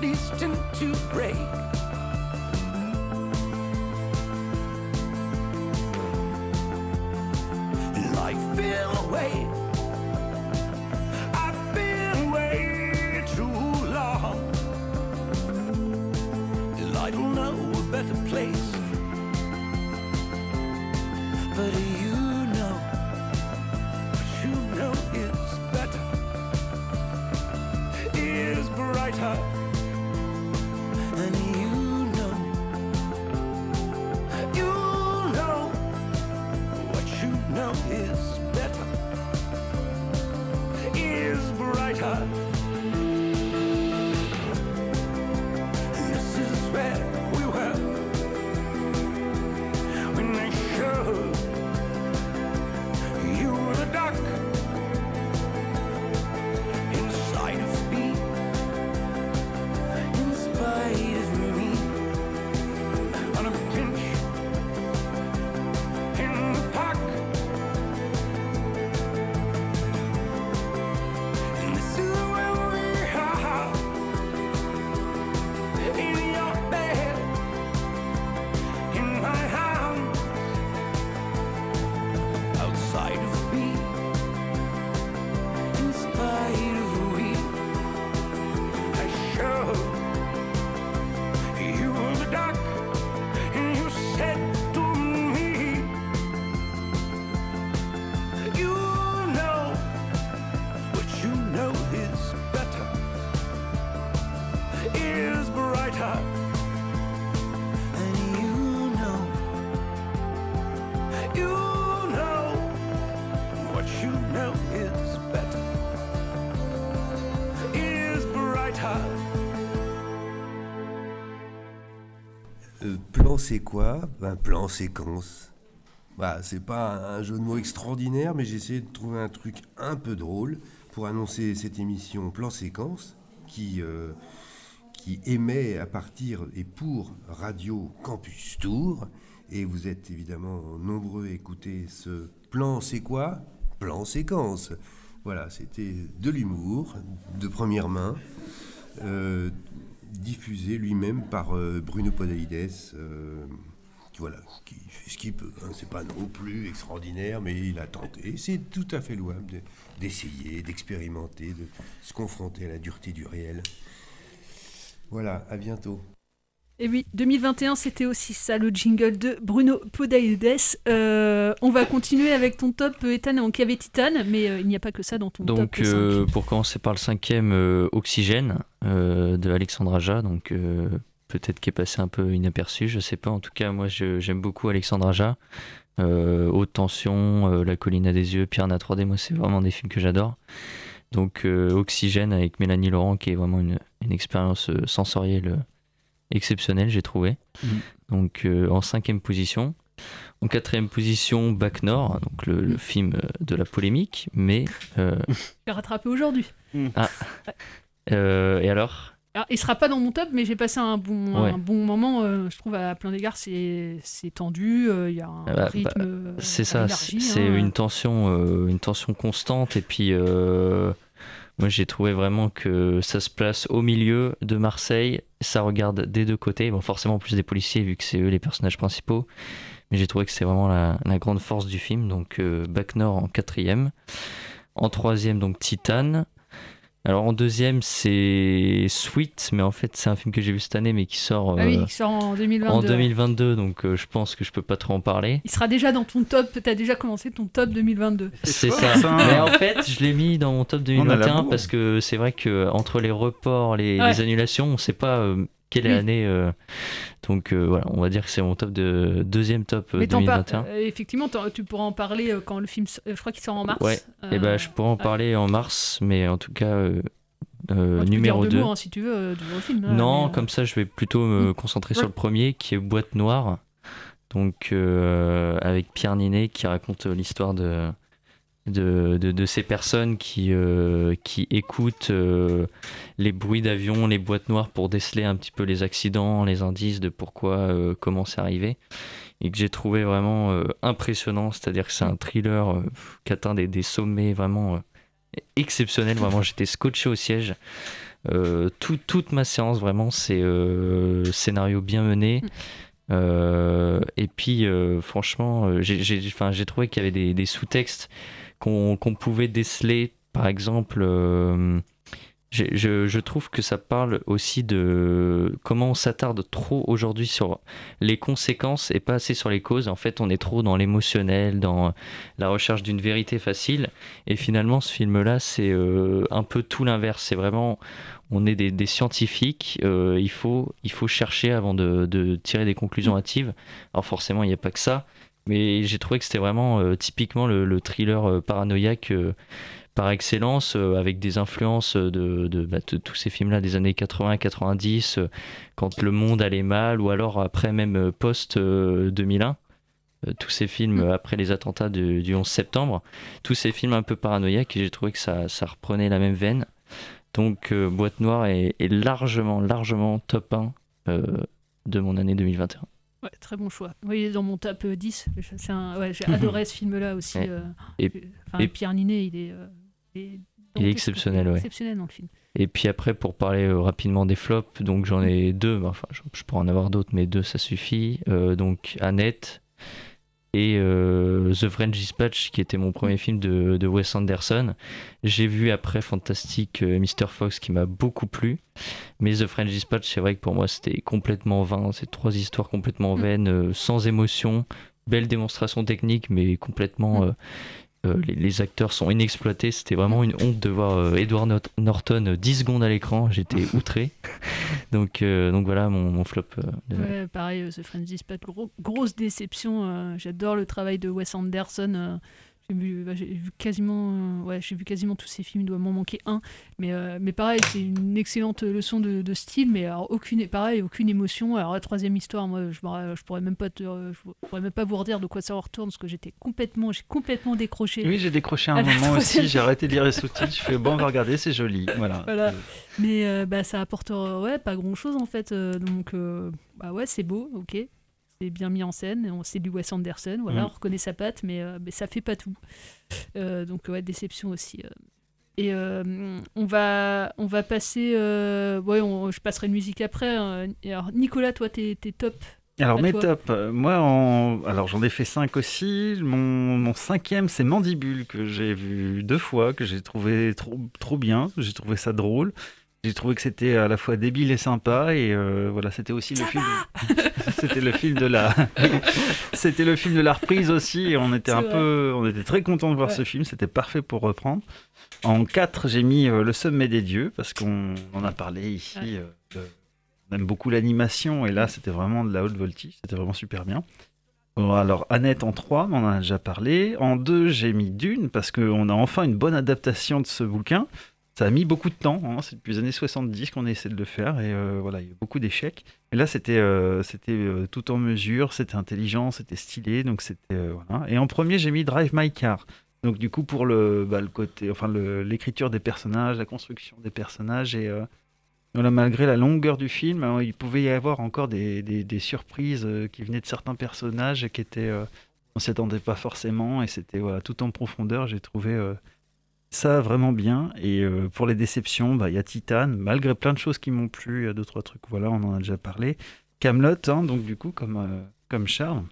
least in to break. C'est quoi? Un plan séquence. Voilà, c'est pas un jeu de mots extraordinaire, mais j'ai essayé de trouver un truc un peu drôle pour annoncer cette émission Plan séquence qui, euh, qui émet à partir et pour Radio Campus Tour. Et vous êtes évidemment nombreux à écouter ce plan, c'est quoi? Plan séquence. Voilà, c'était de l'humour, de première main, euh, diffusé lui-même par euh, Bruno Podalides, euh, qui, voilà, qui ce qu'il peut. hein. C'est pas non plus extraordinaire, mais il a tenté. C'est tout à fait louable de- d'essayer, d'expérimenter, de se confronter à la dureté du réel. Voilà, à bientôt. Et oui, 2021, c'était aussi ça, le jingle de Bruno Podalides. Euh, on va continuer avec ton top, euh, Ethan, en KV Titan, mais euh, il n'y a pas que ça dans ton Donc, top 5. euh, pour commencer par le cinquième, Oxygène de Alexandre Aja, donc peut-être qui est passé un peu inaperçu, je sais pas. En tout cas, moi, j'aime beaucoup Alexandre Aja. Haute tension, La colline à des yeux, Piranha 3D, moi, c'est vraiment des films que j'adore. Donc, Oxygène avec Mélanie Laurent, qui est vraiment une, une expérience sensorielle exceptionnelle, j'ai trouvé. Donc, euh, en cinquième position. En quatrième position, Bac Nord, donc le, le film euh, de la polémique, mais. euh, Je l'ai rattrapé aujourd'hui. ah. Euh, et alors? Alors, il sera pas dans mon top, mais j'ai passé un bon, Ouais. un bon moment. euh, je trouve à plein d'égards, c'est c'est tendu. euh, Il y a un Ah bah, rythme. bah, c'est ça, c'est hein. une tension, euh, une tension constante. Et puis, euh, moi, j'ai trouvé vraiment que ça se place au milieu de Marseille. Ça regarde des deux côtés. Bon, forcément, plus des policiers, vu que c'est eux les personnages principaux. Mais j'ai trouvé que c'est vraiment la, grande force du film. Donc, euh, en quatrième. En troisième, donc Titan. Alors en deuxième, c'est Sweet, mais en fait c'est un film que j'ai vu cette année, mais qui sort Ah oui, euh, qui sort en 2022. en ouais. 2022, donc euh, je pense que je peux pas trop en parler. Il sera déjà dans ton top. Tu as déjà commencé ton top 2022. C'est ça. ça. Mais en fait, je l'ai mis dans mon top On a la 2021 bourre. parce que c'est vrai que entre les reports, les, Ouais. les annulations, on sait pas euh, quelle Oui. année. euh, donc euh, voilà, on va dire que c'est mon top de deuxième top euh, Mais t'en par- 2021. euh, effectivement, tu pourras en parler quand le film. je crois qu'il sort en mars. Ouais. Et ben je pourrais en parler en mars, mais en tout cas euh, numéro dire deux 2. mots, hein, si tu veux, du film. hein, Non, mais, comme ça, je vais plutôt me concentrer sur Ouais. le premier, qui est Boîte Noire. Donc, euh, avec Pierre Ninet, qui raconte l'histoire de, de, de, de ces personnes qui, euh, qui écoutent euh, les bruits d'avion, les boîtes noires pour déceler un petit peu les accidents, les indices de pourquoi, euh, comment c'est arrivé. Et que j'ai trouvé vraiment impressionnant, c'est-à-dire que c'est un thriller qui atteint des, des sommets vraiment exceptionnels. Vraiment, j'étais scotché au siège. Tout- toute ma séance, vraiment, c'est scénario bien mené. Euh, et puis, franchement, j'ai- trouvé qu'il y avait des, des sous-textes qu'on pouvait déceler. Par exemple, euh, je, je trouve que ça parle aussi de comment on s'attarde trop aujourd'hui sur les conséquences et pas assez sur les causes. En fait, on est trop dans l'émotionnel, dans la recherche d'une vérité facile. Et finalement, ce film-là, c'est euh, un peu tout l'inverse. C'est vraiment, on est des, des scientifiques. euh, il, faut, il faut chercher avant de, de tirer des conclusions hâtives. Alors forcément, il n'y a pas que ça. Mais j'ai trouvé que c'était vraiment euh, typiquement le, le thriller euh, paranoïaque euh, par excellence, avec des influences de, de, bah, de tous ces films-là des années 80-90, euh, quand le monde allait mal, ou alors après même euh, post-2001. tous ces films euh, après les attentats de- du 11 septembre, tous ces films un peu paranoïaques, et j'ai trouvé que ça, ça reprenait la même veine. Donc Boîte Noire est, est largement, largement top 1 euh, de mon année 2021. Ouais, très bon choix. Oui, il est dans mon top euh, 10. C'est un- ouais, J'ai adoré ce film-là aussi. Ouais. euh, Et- enfin, et- Pierre Ninet, il est, euh, il est, Il est exceptionnel, exceptionnel dans le film. Et puis après, pour parler euh, rapidement des flops, donc j'en ai deux, enfin je, je pourrais en avoir d'autres, mais deux ça suffit. Euh, donc Annette et euh, The French Dispatch, qui était mon premier film de, de Wes Anderson. J'ai vu après Fantastic euh, Mr. Fox, qui m'a beaucoup plu. Mais The French Dispatch, c'est vrai que pour moi c'était complètement vain. C'est trois histoires complètement vaines, euh, sans émotion. Belle démonstration technique, mais complètement. Euh, les, les acteurs sont inexploités. C'était vraiment une honte de voir euh, Edward Norton euh, 10 secondes à l'écran. J'étais outré. donc, euh, donc voilà mon, mon flop. de- Ouais, pareil, The French Dispatch, gros- grosse déception. J'adore le travail de Wes Anderson. J'ai vu, bah, j'ai vu quasiment, euh, ouais, j'ai vu quasiment tous ces films. Il doit m'en manquer un, mais euh, mais pareil, c'est une excellente leçon de, de style, mais alors aucune, pareil, aucune émotion. Alors la troisième histoire, moi, je, je pourrais même pas, te- je pourrais même pas vous redire de quoi ça retourne, parce que j'étais complètement, j'ai complètement décroché. Oui, j'ai décroché un à moment aussi, j'ai arrêté de lire les sous-titres, je fais bon, on va regarder, c'est joli. Voilà. Voilà. Mais euh, bah, ça apporte ouais, pas grand chose en fait. donc, bah ouais, c'est beau, ok. C'est bien mis en scène. C'est du Wes Anderson, voilà, Mm. on reconnaît sa patte, mais, euh, mais ça fait pas tout. Euh, donc, ouais, déception aussi. euh. Et euh, on, va, on va passer. ouais, on- je passerai une musique après. hein. Alors, Nicolas, toi, t'es t'es top. Alors À mes toi. euh, moi en... alors j'en ai fait cinq aussi. Mon, mon cinquième c'est Mandibule que j'ai vu deux fois, que j'ai trouvé trop, trop bien. J'ai trouvé ça drôle. J'ai trouvé que c'était à la fois débile et sympa et euh, voilà c'était aussi le film. c'était le film de la. c'était le film de la reprise aussi et on était un vrai. peu, on était très content de voir Ouais. ce film. C'était parfait pour reprendre. En 4, j'ai mis euh, Le Sommet des Dieux, parce qu'on en a parlé ici. euh, on aime beaucoup l'animation, et là, c'était vraiment de la haute voltige. C'était vraiment super bien. Bon, alors, Annette en 3, on en a déjà parlé. En 2, j'ai mis Dune, parce qu'on a enfin une bonne adaptation de ce bouquin. Ça a mis beaucoup de temps, hein, c'est depuis les années 70 qu'on essaie de le faire, et euh, voilà, il y a eu beaucoup d'échecs. Et là, c'était euh, euh, tout en mesure, c'était intelligent, c'était stylé, donc c'était... voilà. Et en premier, j'ai mis Drive My Car. Donc du coup, pour le, bah, le côté, enfin l'écriture des personnages, la construction des personnages, et voilà, malgré la longueur du film, hein, il pouvait y avoir encore des, des- surprises qui venaient de certains personnages et qui étaient... on s'y attendait pas forcément, et c'était voilà, tout en profondeur, j'ai trouvé... ça vraiment bien. Et euh, pour les déceptions, bah, il y a Titan, malgré plein de choses qui m'ont plu, il y a deux, trois trucs, voilà, on en a déjà parlé. Camelot, donc du coup, comme, euh, comme Charles,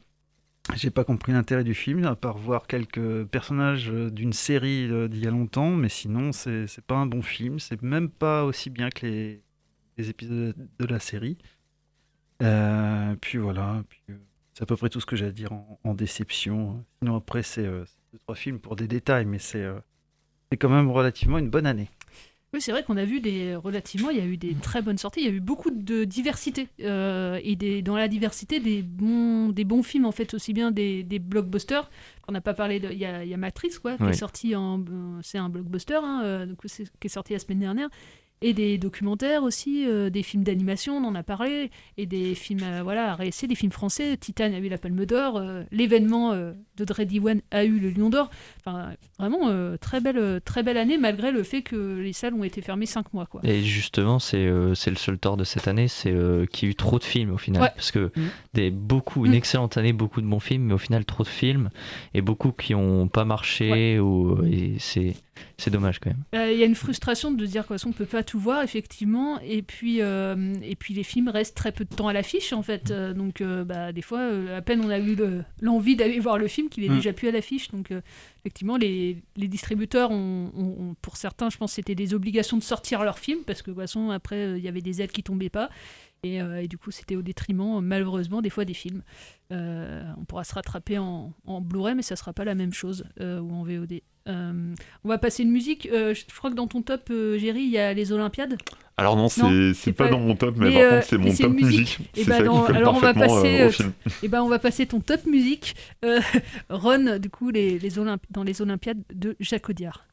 j'ai pas compris l'intérêt du film, à part voir quelques personnages euh, d'une série euh, d'il y a longtemps, mais sinon, c'est pas un bon film, c'est même pas aussi bien que les, épisodes de la série. Puis voilà, c'est à peu près tout ce que j'ai à dire en, en déception. Sinon, après, c'est deux, trois films pour des détails, mais c'est c'est quand même relativement une bonne année. Oui, c'est vrai qu'on a vu des relativement, il y a eu des très bonnes sorties, il y a eu beaucoup de diversité euh, et des, dans la diversité des bons, des bons films en fait aussi bien des, des blockbusters. On n'a pas parlé de, il y a, il y a Matrix quoi, qui Oui. est sorti en, euh, c'est un blockbuster, hein, euh, donc c'est- qui est sorti la semaine dernière. Et des documentaires aussi, euh, des films d'animation, on en a parlé, et des films, euh, voilà, à réessayer, des films français. Titan a eu la Palme d'Or, euh, l'événement euh, de Dreddy One a eu le Lion d'Or. Enfin, vraiment, très, belle, très belle année, malgré le fait que les salles ont été fermées 5 mois. Quoi. Et justement, c'est le seul tort de cette année, c'est qu'il y a eu trop de films au final. Ouais. Parce que Mm. des, beaucoup, une excellente année, beaucoup de bons films, mais au final trop de films et beaucoup qui n'ont pas marché. Ou, et c'est c'est dommage quand même. Euh, Il y a une frustration de dire qu'on ne peut pas tout voir, effectivement, et puis, euh, et puis les films restent très peu de temps à l'affiche, en fait. Euh, donc, euh, bah, des fois, euh, à peine on a eu le- l'envie d'aller voir le film qu'il est Mm. déjà plus à l'affiche. Donc, euh, effectivement, les, distributeurs, ont, pour certains, je pense, c'était des obligations de sortir leur film, parce que, de toute façon, après, euh, il y avait des aides qui tombaient pas. Et, euh, et du coup, c'était au détriment, malheureusement, des fois des films. Euh, on pourra se rattraper en, Blu-ray, mais ça sera pas la même chose, ou en VOD. On va passer une musique. Je crois que dans ton top, Géry, il y a les Olympiades. Alors non, c'est pas, dans mon top, mais, mais, par euh, contre, c'est mon top musique. Et C'est bah ça dans- qui colle alors on va passer, euh, euh, et ben on va passer ton top musique, euh, Ron, du coup les, les Olymp- dans les Olympiades de Jacques Audiard.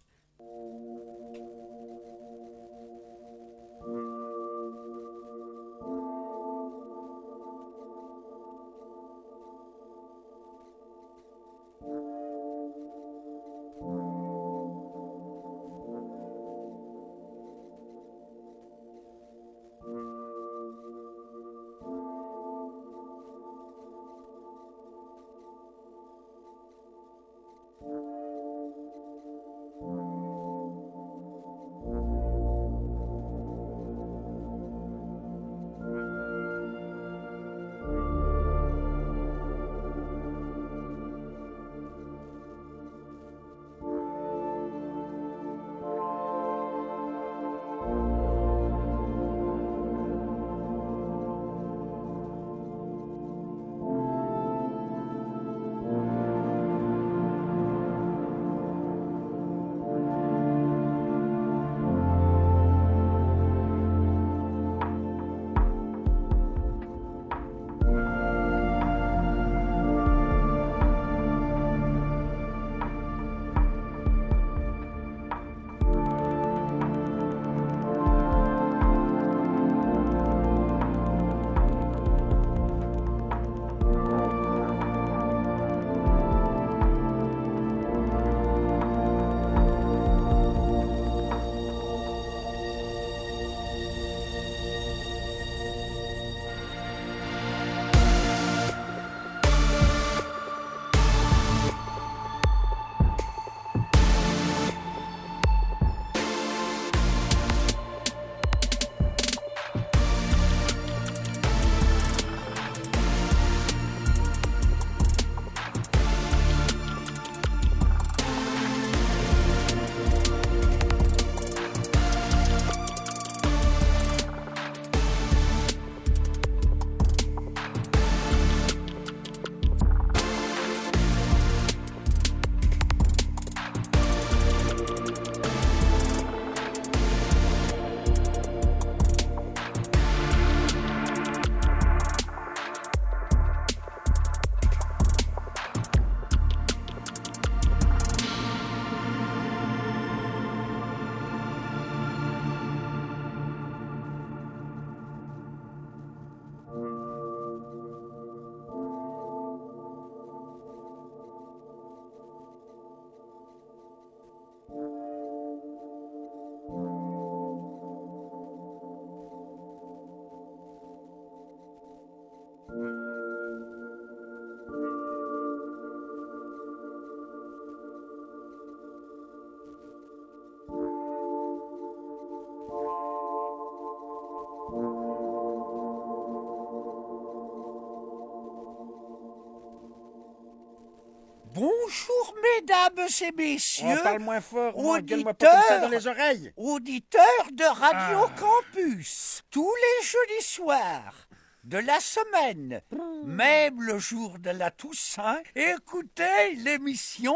Mesdames et messieurs, parle moins fort, moi, gueule-moi pas comme ça dans les oreilles. auditeurs de Radio Ah. Campus, tous les jeudis soirs de la semaine, même le jour de la Toussaint, écoutez l'émission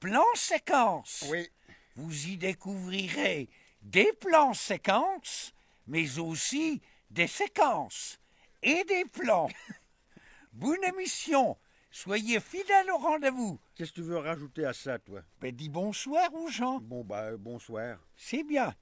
Plan Séquence. Oui. Vous y découvrirez des plans séquences, mais aussi des séquences et des plans. Bonne émission. Soyez fidèles au rendez-vous. Qu'est-ce que tu veux rajouter à ça, toi? Ben, dis bonsoir aux gens. Bon, bah, euh, bonsoir. C'est bien.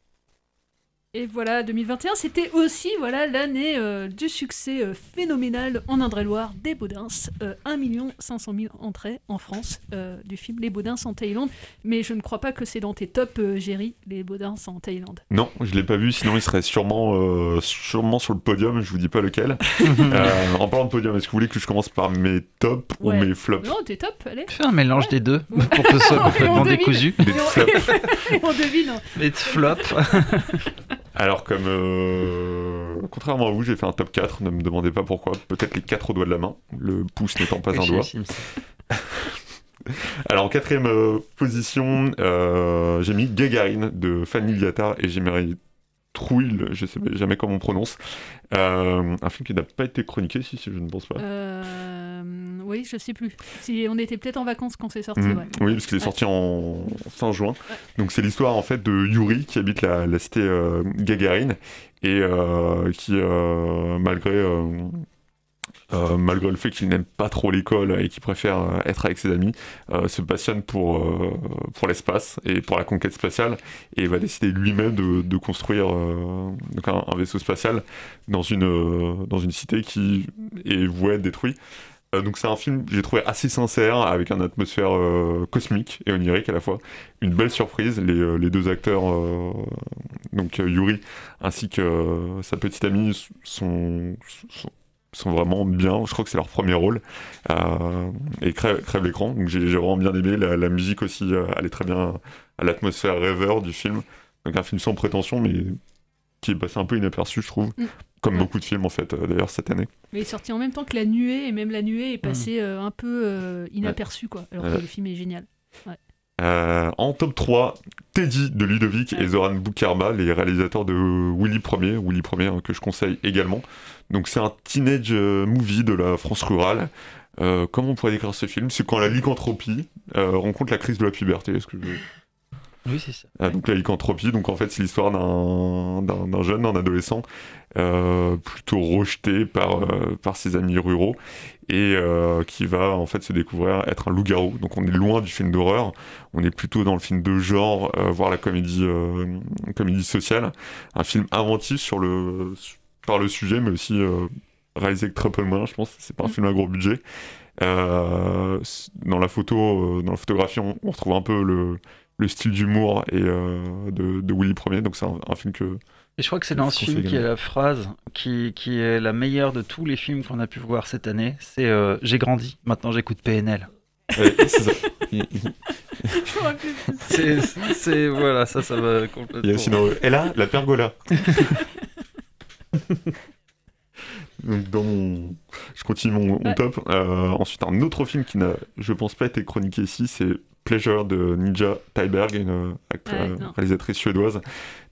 Et voilà, 2021, c'était aussi voilà l'année euh, du succès euh, phénoménal en Indre-et-Loire des Baudins. Euh, 1 500 000 entrées en France euh, du film Les Baudins en Thaïlande. Mais je ne crois pas que c'est dans tes tops, euh, Géry, Les Baudins en Thaïlande. Non, je l'ai pas vu, sinon il serait sûrement, euh, sûrement sur le podium, je vous dis pas lequel. Euh, en parlant de podium, est-ce que vous voulez que je commence par mes tops Ouais. ou mes flops? Non, tes tops, allez. Fais un mélange des deux pour que ce soit complètement décousu. Des flops. On devine. Des flops. Alors comme euh, contrairement à vous, j'ai fait un top 4, ne me demandez pas pourquoi, peut-être les 4 au doigt de la main, le pouce n'étant pas un doigt. Alors en quatrième euh, position, euh, j'ai mis Gagarine de Fanny Liattard et Jérémy Trouille, je sais jamais comment on prononce. Euh, un film qui n'a pas été chroniqué, si, si je ne pense pas. Euh, oui, je sais plus. Si on était peut-être en vacances quand c'est sorti. Mm. ouais. Oui, parce qu'il est sorti en fin juin. Donc c'est l'histoire en fait de Yuri qui habite la, la cité euh, Gagarine et euh, qui, euh, malgré euh, malgré le fait qu'il n'aime pas trop l'école et qu'il préfère être avec ses amis, euh, se passionne pour, euh, pour l'espace et pour la conquête spatiale et va décider lui-même de, de construire donc un, un vaisseau spatial dans une, dans une cité qui est vouée à être détruite. Euh, donc c'est un film que j'ai trouvé assez sincère avec une atmosphère euh, cosmique et onirique à la fois. Une belle surprise. Les, euh, les deux acteurs, donc Yuri ainsi que sa petite amie, sont, sont, vraiment bien. Je crois que c'est leur premier rôle et crève, l'écran. Donc j'ai vraiment bien aimé. La, la musique aussi euh, allait très bien à l'atmosphère rêveur du film. Donc un film sans prétention mais qui est passé un peu inaperçu je trouve. Mm. Comme beaucoup de films en fait euh, d'ailleurs cette année. Mais il est sorti en même temps que La Nuée, et même La Nuée est passée euh, un peu euh, inaperçue, quoi. Alors Ouais. que le film est génial. Ouais. Euh, en top 3, Teddy de Ludovic et Zoran Boukarma, les réalisateurs de Willy Ier, Willy Ier hein, que je conseille également. Donc c'est un teenage movie de la France rurale. Euh, comment on pourrait décrire ce film? C'est quand la lycanthropie euh, rencontre la crise de la puberté. Est-ce que je... Oui, c'est ça. Ah, donc la lycanthropie, donc en fait c'est l'histoire d'un, jeune, d'un adolescent euh, plutôt rejeté par, euh, par ses amis ruraux et euh, qui va en fait se découvrir être un loup-garou. Donc on est loin du film d'horreur, on est plutôt dans le film de genre, euh, voire la comédie, euh, comédie sociale. Un film inventif sur le, par le sujet, mais aussi euh, réalisé avec très peu de moyens, je pense. C'est pas un film à gros budget. Euh, dans la photo, euh, dans la photographie, on, on retrouve un peu le, le style d'humour et euh, de, de Willy Ier. Donc c'est un, un film que Et je crois que c'est dans ce film qu'il y a la phrase qui, qui est la meilleure de tous les films qu'on a pu voir cette année. C'est euh, J'ai grandi, maintenant j'écoute PNL. Ouais, c'est ça. C'est, c'est- voilà, ça, ça va complètement. Il y a aussi dans Et là, la pergola. Donc dans mon... Je continue mon, mon Ouais. top. Euh, ensuite, un autre film qui n'a, je pense, pas été chroniqué ici, c'est Pleasure de Ninja Thyberg, une euh, Ouais, euh, réalisatrice suédoise.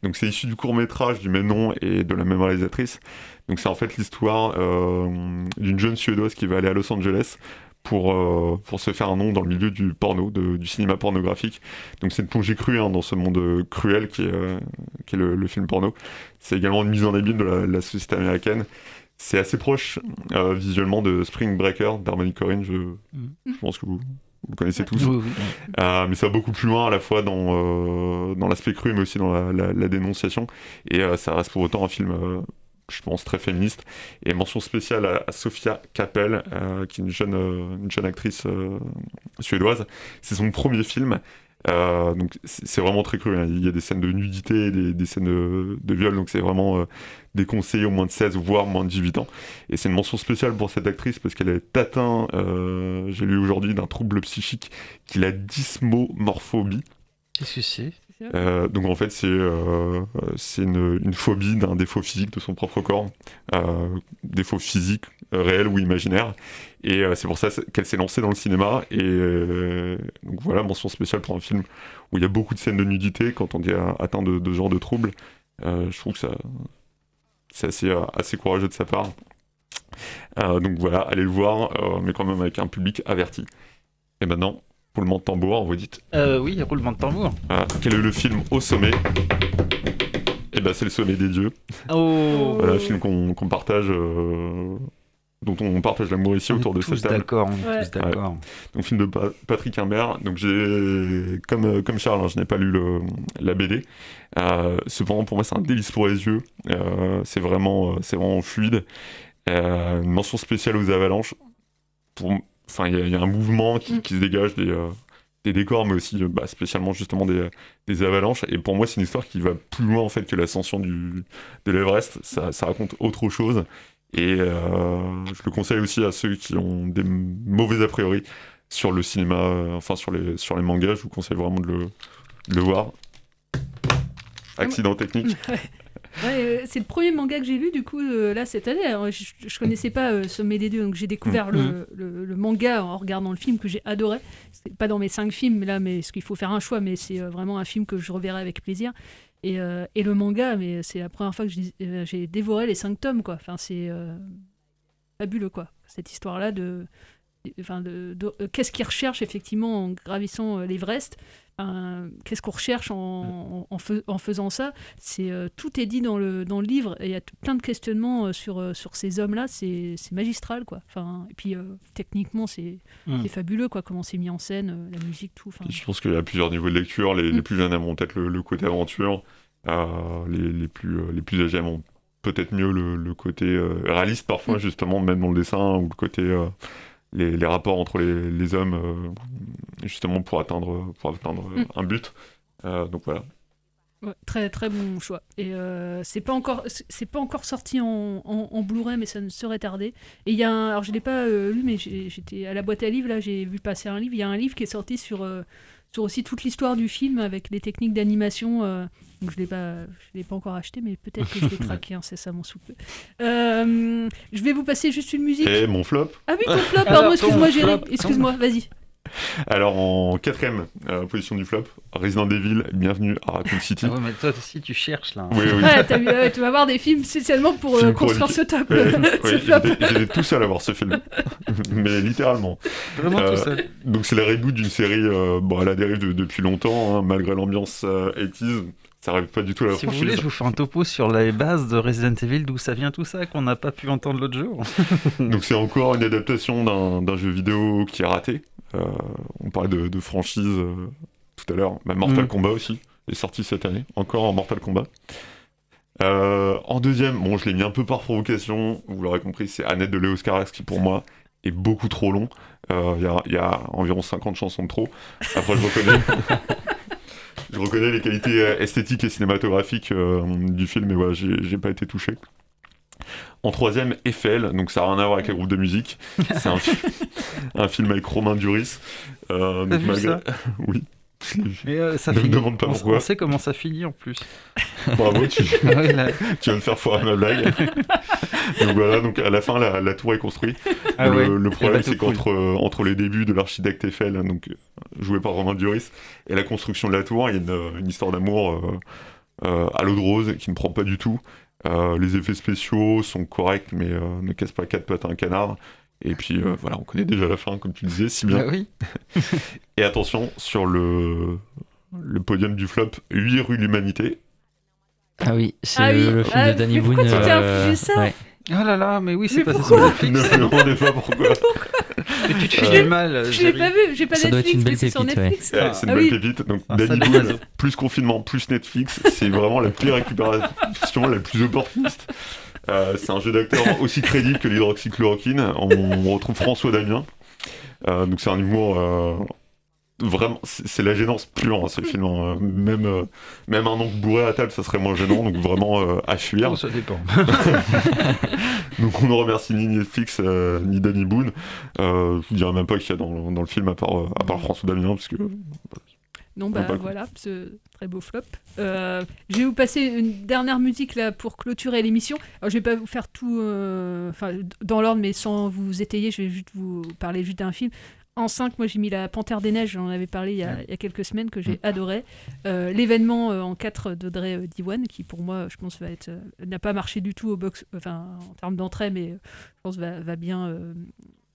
Donc c'est issu du court métrage du même nom et de la même réalisatrice. Donc c'est en fait l'histoire euh, d'une jeune suédoise qui va aller à Los Angeles pour, euh, pour se faire un nom dans le milieu du porno, de- du cinéma pornographique. Donc c'est une plongée crue hein, dans ce monde cruel qui est, euh, qui est le, le film porno. C'est également une mise en abîme de la, la société américaine. C'est assez proche euh, visuellement de Spring Breaker d'Harmony Corrine, je, je pense que vous, vous connaissez tous. Oui, oui. Euh, mais ça va beaucoup plus loin à la fois dans, euh, dans l'aspect cru mais aussi dans la, la- la dénonciation. Et euh, ça reste pour autant un film, je pense, très féministe. Et mention spéciale à, à Sofia Kappel, qui est une jeune, une jeune actrice suédoise. C'est son premier film. Euh, donc c'est vraiment très cru. hein. Il y a des scènes de nudité, des, scènes de, viol, donc c'est vraiment euh, déconseillé au moins de 16 voire moins de 18 ans. Et c'est une mention spéciale pour cette actrice parce qu'elle est atteinte, euh, j'ai lu aujourd'hui, d'un trouble psychique qui est la dysmorphobie. Qu'est-ce que c'est? Euh, donc en fait, c'est euh, une, phobie d'un défaut physique de son propre corps, euh, défaut physique réel ou imaginaire. Et c'est pour ça qu'elle s'est lancée dans le cinéma. Et donc voilà, mention spéciale pour un film où il y a beaucoup de scènes de nudité quand on est atteint de, ce genre de troubles. Je trouve que c'est assez, assez courageux de sa part. Donc voilà, allez le voir, mais quand même avec un public averti. Et maintenant, roulement de tambour, vous dites Euh, oui, roulement de tambour. ah, quel est le film au sommet Eh ben, c'est le sommet des dieux. Oh. Voilà, un film qu'on qu'on partage, euh, dont on partage l'amour ici autour de cette table. d'accord, tous d'accord. Donc film de Pa- Patrick Imbert. Donc j'ai, comme euh, comme Charles, hein, je n'ai pas lu le, la BD. Euh, cependant, pour moi, c'est un délice pour les yeux. Euh, c'est vraiment, euh, c'est vraiment fluide. Euh, une mention spéciale aux avalanches. Pour, enfin, il y, a- il y a un mouvement qui, qui se dégage des, euh, des décors, mais aussi euh, bah, spécialement justement des, des avalanches. Et pour moi, c'est une histoire qui va plus loin en fait que l'ascension du de l'Everest. Ça, ça raconte autre chose. Et euh, je le conseille aussi à ceux qui ont des mauvais a priori sur le cinéma, euh, enfin sur les, sur les mangas. Je vous conseille vraiment de le, de le voir. Accident technique. Ouais. Euh, c'est le premier manga que j'ai lu du coup euh, là cette année. Alors, je, je connaissais pas euh, Sommet des dieux, donc j'ai découvert Mm. le, le- le manga en regardant le film que j'ai adoré. C'est pas dans mes cinq films là, mais parce qu'il faut faire un choix, mais c'est euh, vraiment un film que je reverrai avec plaisir. Et, et le manga, mais c'est la première fois que j'ai dévoré les cinq tomes quoi. Enfin c'est fabuleux quoi. Cette histoire là de Enfin, de, de- qu'est-ce qu'ils recherchent effectivement en gravissant l'Everest Qu'est-ce qu'on recherche en, en- en fais- en faisant ça? C'est euh, tout est dit dans le dans le livre et il y a plein de questionnements euh, sur euh, sur ces hommes-là. C'est magistral quoi. Enfin, et puis euh, techniquement c'est Mm. fabuleux quoi. Comment c'est mis en scène, la musique, tout. Enfin, Je pense qu'il y a plusieurs niveaux de lecture. Les, les plus jeunes aimeront peut-être le, le côté aventure. Euh, les, les plus, les plus âgés aimeront peut-être mieux le, le côté réaliste parfois, Mm. justement, même dans le dessin, ou le côté... les, les rapports entre les, les hommes, euh, justement, pour atteindre, pour atteindre euh, Mm. un but. Euh, donc voilà. Ouais, très très bon choix. Et euh, c'est pas encore c'est- pas encore sorti en, en, en Blu-ray, mais ça ne serait tardé. Et il y a un, alors je l'ai pas euh, lu, mais j'étais à la boîte à livres là, j'ai vu passer un livre. Il y a un livre qui est sorti sur euh, sur aussi toute l'histoire du film avec les techniques d'animation. euh, donc je l'ai pas je l'ai pas encore acheté, mais peut-être que je l'ai traqué incessamment sous peu. Euh, je vais vous passer juste une musique. Et mon flop Ah oui, ton flop, pardon, excuse-moi, Géry, excuse-moi, vas-y. Alors en quatrième euh, position du flop, Resident Evil, bienvenue à Raccoon City. Ah ouais, mais toi aussi, tu cherches là. Oui, oui. Ouais, vu, tu vas voir des films spécialement pour euh, construire ce top. Ouais, flop. j'étais- tout seul à voir ce film. Mais littéralement. Vraiment tout Euh, seul. Donc c'est la reboot d'une série euh, bon, à la dérive de- depuis longtemps, hein, malgré l'ambiance euh, 80s. Ça arrive pas du tout à la Si vous voulez, je vous fais un topo sur les bases de Resident Evil, d'où ça vient tout ça, qu'on n'a pas pu entendre l'autre jour. Donc c'est encore une adaptation d'un jeu vidéo qui est raté. Euh, on parlait de, de franchise euh, tout à l'heure. Bah, Mortal Mm. Kombat aussi est sorti cette année. Encore en Mortal Kombat. Euh, en deuxième, bon, je l'ai mis un peu par provocation. Vous l'aurez compris, c'est Annette de Léos Carax qui pour moi est beaucoup trop long. Il y, y a environ 50 chansons de trop. Après, je reconnais. je reconnais les qualités euh, esthétiques et cinématographiques euh, du film, mais voilà, j'ai j'ai pas été touché. En troisième, Eiffel, donc ça n'a rien à voir avec les groupes de musique. C'est un, un film avec Romain Duris. Euh, donc Oui. Mais euh, ça ne me demande pas on, pourquoi. on sait comment ça finit en plus. Bravo, tu, Ah ouais, là. tu viens de faire foirer ma blague. donc voilà, donc à la fin, la, la tour est construite. Ah le, ouais, le le problème, c'est qu'entre euh, entre les débuts de l'architecte Eiffel, hein, donc euh, joué par Romain Duris, et la construction de la tour, il y a une, euh, une histoire d'amour euh, à l'eau de rose qui ne prend pas du tout. Les effets spéciaux sont corrects, mais ne cassent pas quatre pattes à un canard. Et puis euh, voilà, on connaît déjà la fin, comme tu le disais, si bien. Bah oui. et attention, sur le, le podium du flop, 8 rues l'humanité. Ah oui, c'est Ah le, oui, le film ah, de Danny mais Boone. pourquoi tu t'es euh, infligé ça ouais. Ah là là, mais oui, c'est pourquoi sur Ne me demandez pas pourquoi. Mais tu te fais Euh, mal. Je l'ai pas vu, j'ai pas Ça doit être Netflix, une mais belle c'est sur ouais. Netflix. Ouais, c'est une Ah belle oui. pépite. Donc, Danny Boone, plus confinement, plus Netflix, c'est vraiment la pire récupération la plus opportuniste. Euh, c'est un jeu d'acteur aussi crédible que l'hydroxychloroquine. On, on retrouve François Damien. Euh, donc c'est un humour euh, vraiment, c'est la gênance pure, hein, ce film. hein. Même, même un oncle bourré à table, ça serait moins gênant. Donc vraiment à fuir. Ça dépend. Donc on ne remercie ni Netflix ni Danny Boone. Je vous dirais même pas qu'il y a dans, dans le film à part, à part François Damien, parce que Non, bah voilà, ce très beau flop. Euh, je vais vous passer une dernière musique là pour clôturer l'émission. Alors, je vais pas vous faire tout euh, dans l'ordre, mais sans vous étayer, je vais juste vous parler juste d'un film. En 5, moi j'ai mis La Panthère des Neiges, j'en avais parlé il y a, il y a quelques semaines, que j'ai adoré. Euh, L'événement euh, en 4 d'Audrey Diwan, qui pour moi, je pense, va être. n'a pas marché du tout au box, enfin, en termes d'entrée, mais je pense va, va bien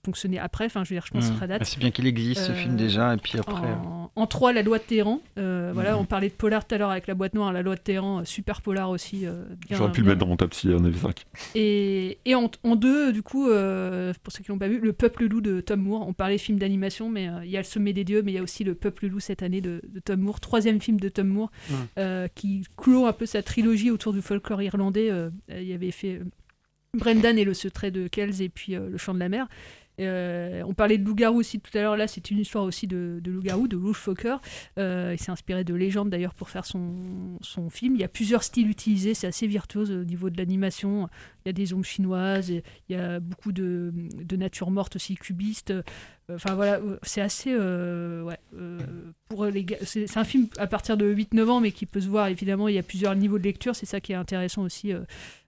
euh, fonctionner après. Enfin, je veux dire, je pense Mm. que ça date. Bah, c'est bien qu'il existe, ce film, déjà, et puis après, En, en 3, La Loi de Téhéran. Euh, Voilà, Mhm. on parlait de polar tout à l'heure avec La Boîte Noire, La Loi de Téhéran, euh, super polar aussi. euh, bien- J'aurais pu le mettre dans mon top si on avait 5. et, et en, en deux, du coup, euh, pour ceux qui l'ont pas vu, Le Peuple Loup de Tom Moore. On parlait film d'animation, mais euh, il y a Le Sommet des Dieux, mais il y a aussi Le Peuple Loup cette année de, de Tom Moore. Troisième film de Tom Moore, Mm. euh, qui clôt un peu sa trilogie autour du folklore irlandais. Euh, il y avait fait euh, Brendan et le secret de Kells et puis euh, Le chant de la mer. Euh, on parlait de loup-garou aussi tout à l'heure. Là, c'est une histoire aussi de, de loup-garou, de Wolf Fokker. Euh, il s'est inspiré de légendes d'ailleurs pour faire son, film. Il y a plusieurs styles utilisés, c'est assez virtuose au niveau de l'animation. Il y a des ombres chinoises, il y a beaucoup de, de nature morte aussi cubiste. Enfin voilà, euh, c'est assez. euh, ouais, euh, pour les c'est un film à partir de 8-9 ans, mais qui peut se voir évidemment. Il y a plusieurs niveaux de lecture, c'est ça qui est intéressant aussi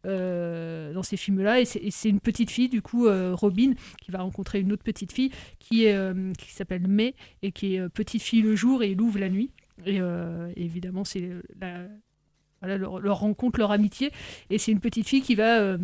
dans ces films-là. Et c'est une petite fille, du coup, Robin, qui va rencontrer une autre petite fille qui, est, qui s'appelle May et qui est petite fille le jour et louve la nuit. Et évidemment, c'est voilà, leur, rencontre, leur amitié. Et c'est une petite fille qui va.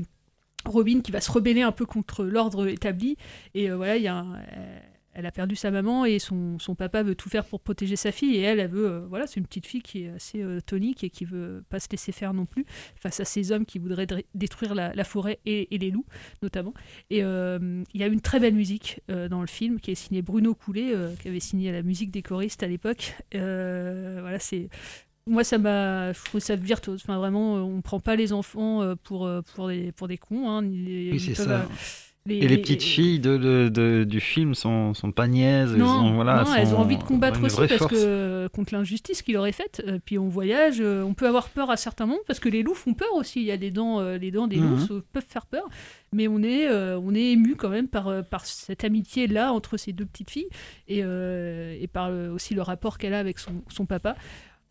Robin qui va se rebeller un peu contre l'ordre établi. Et euh, voilà, il y a euh, elle a perdu sa maman et son, son papa veut tout faire pour protéger sa fille. Et elle, veut. euh, voilà, c'est une petite fille qui est assez tonique et qui veut pas se laisser faire non plus face à ces hommes qui voudraient dr- détruire la, forêt et, les loups, notamment. Et il y a une très belle musique dans le film qui est signée Bruno Coulet, qui avait signé la musique des choristes à l'époque. Voilà, c'est moi ça m'a je trouve ça virtuose enfin vraiment euh, on prend pas les enfants euh, pour euh, pour des pour des cons hein, Oui, c'est ça. et les petites filles de, de- de- du film sont, sont pas niaises. elles non, voilà, non, elles ont envie de combattre aussi parce force. que contre l'injustice qu'il aurait faite. Puis on voyage, on peut avoir peur à certains moments parce que les loups font peur aussi. Il y a des dents, les dents des loups Mhm. se- peuvent faire peur, mais on est, on est ému quand même par par cette amitié là entre ces deux petites filles et, et par aussi le rapport qu'elle a avec son, son papa.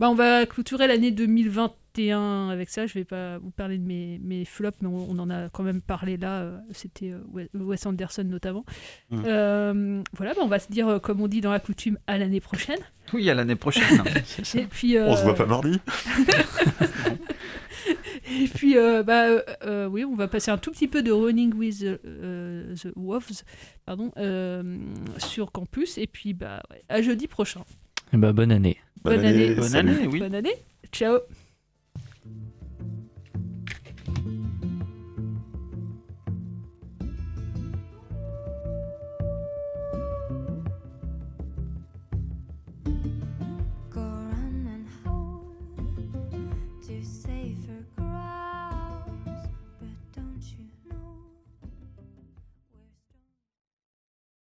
Bah, on va clôturer l'année 2021 avec ça. Je vais pas vous parler de mes, mes flops, mais on, on en a quand même parlé là. euh, C'était euh, Wes- Anderson notamment. Mhm. Euh, voilà, bah, on va se dire, comme on dit dans la coutume, à l'année prochaine. Oui, à l'année prochaine. Ça. Et puis, On se voit pas mardi Et puis, euh, bah, euh, oui, on va passer un tout petit peu de Running with the, the Wolves pardon, euh, sur campus. Et puis, bah, ouais, à jeudi prochain. Eh ben, bonne année. Bonne, année. Bonne année, oui. Bonne année. Ciao.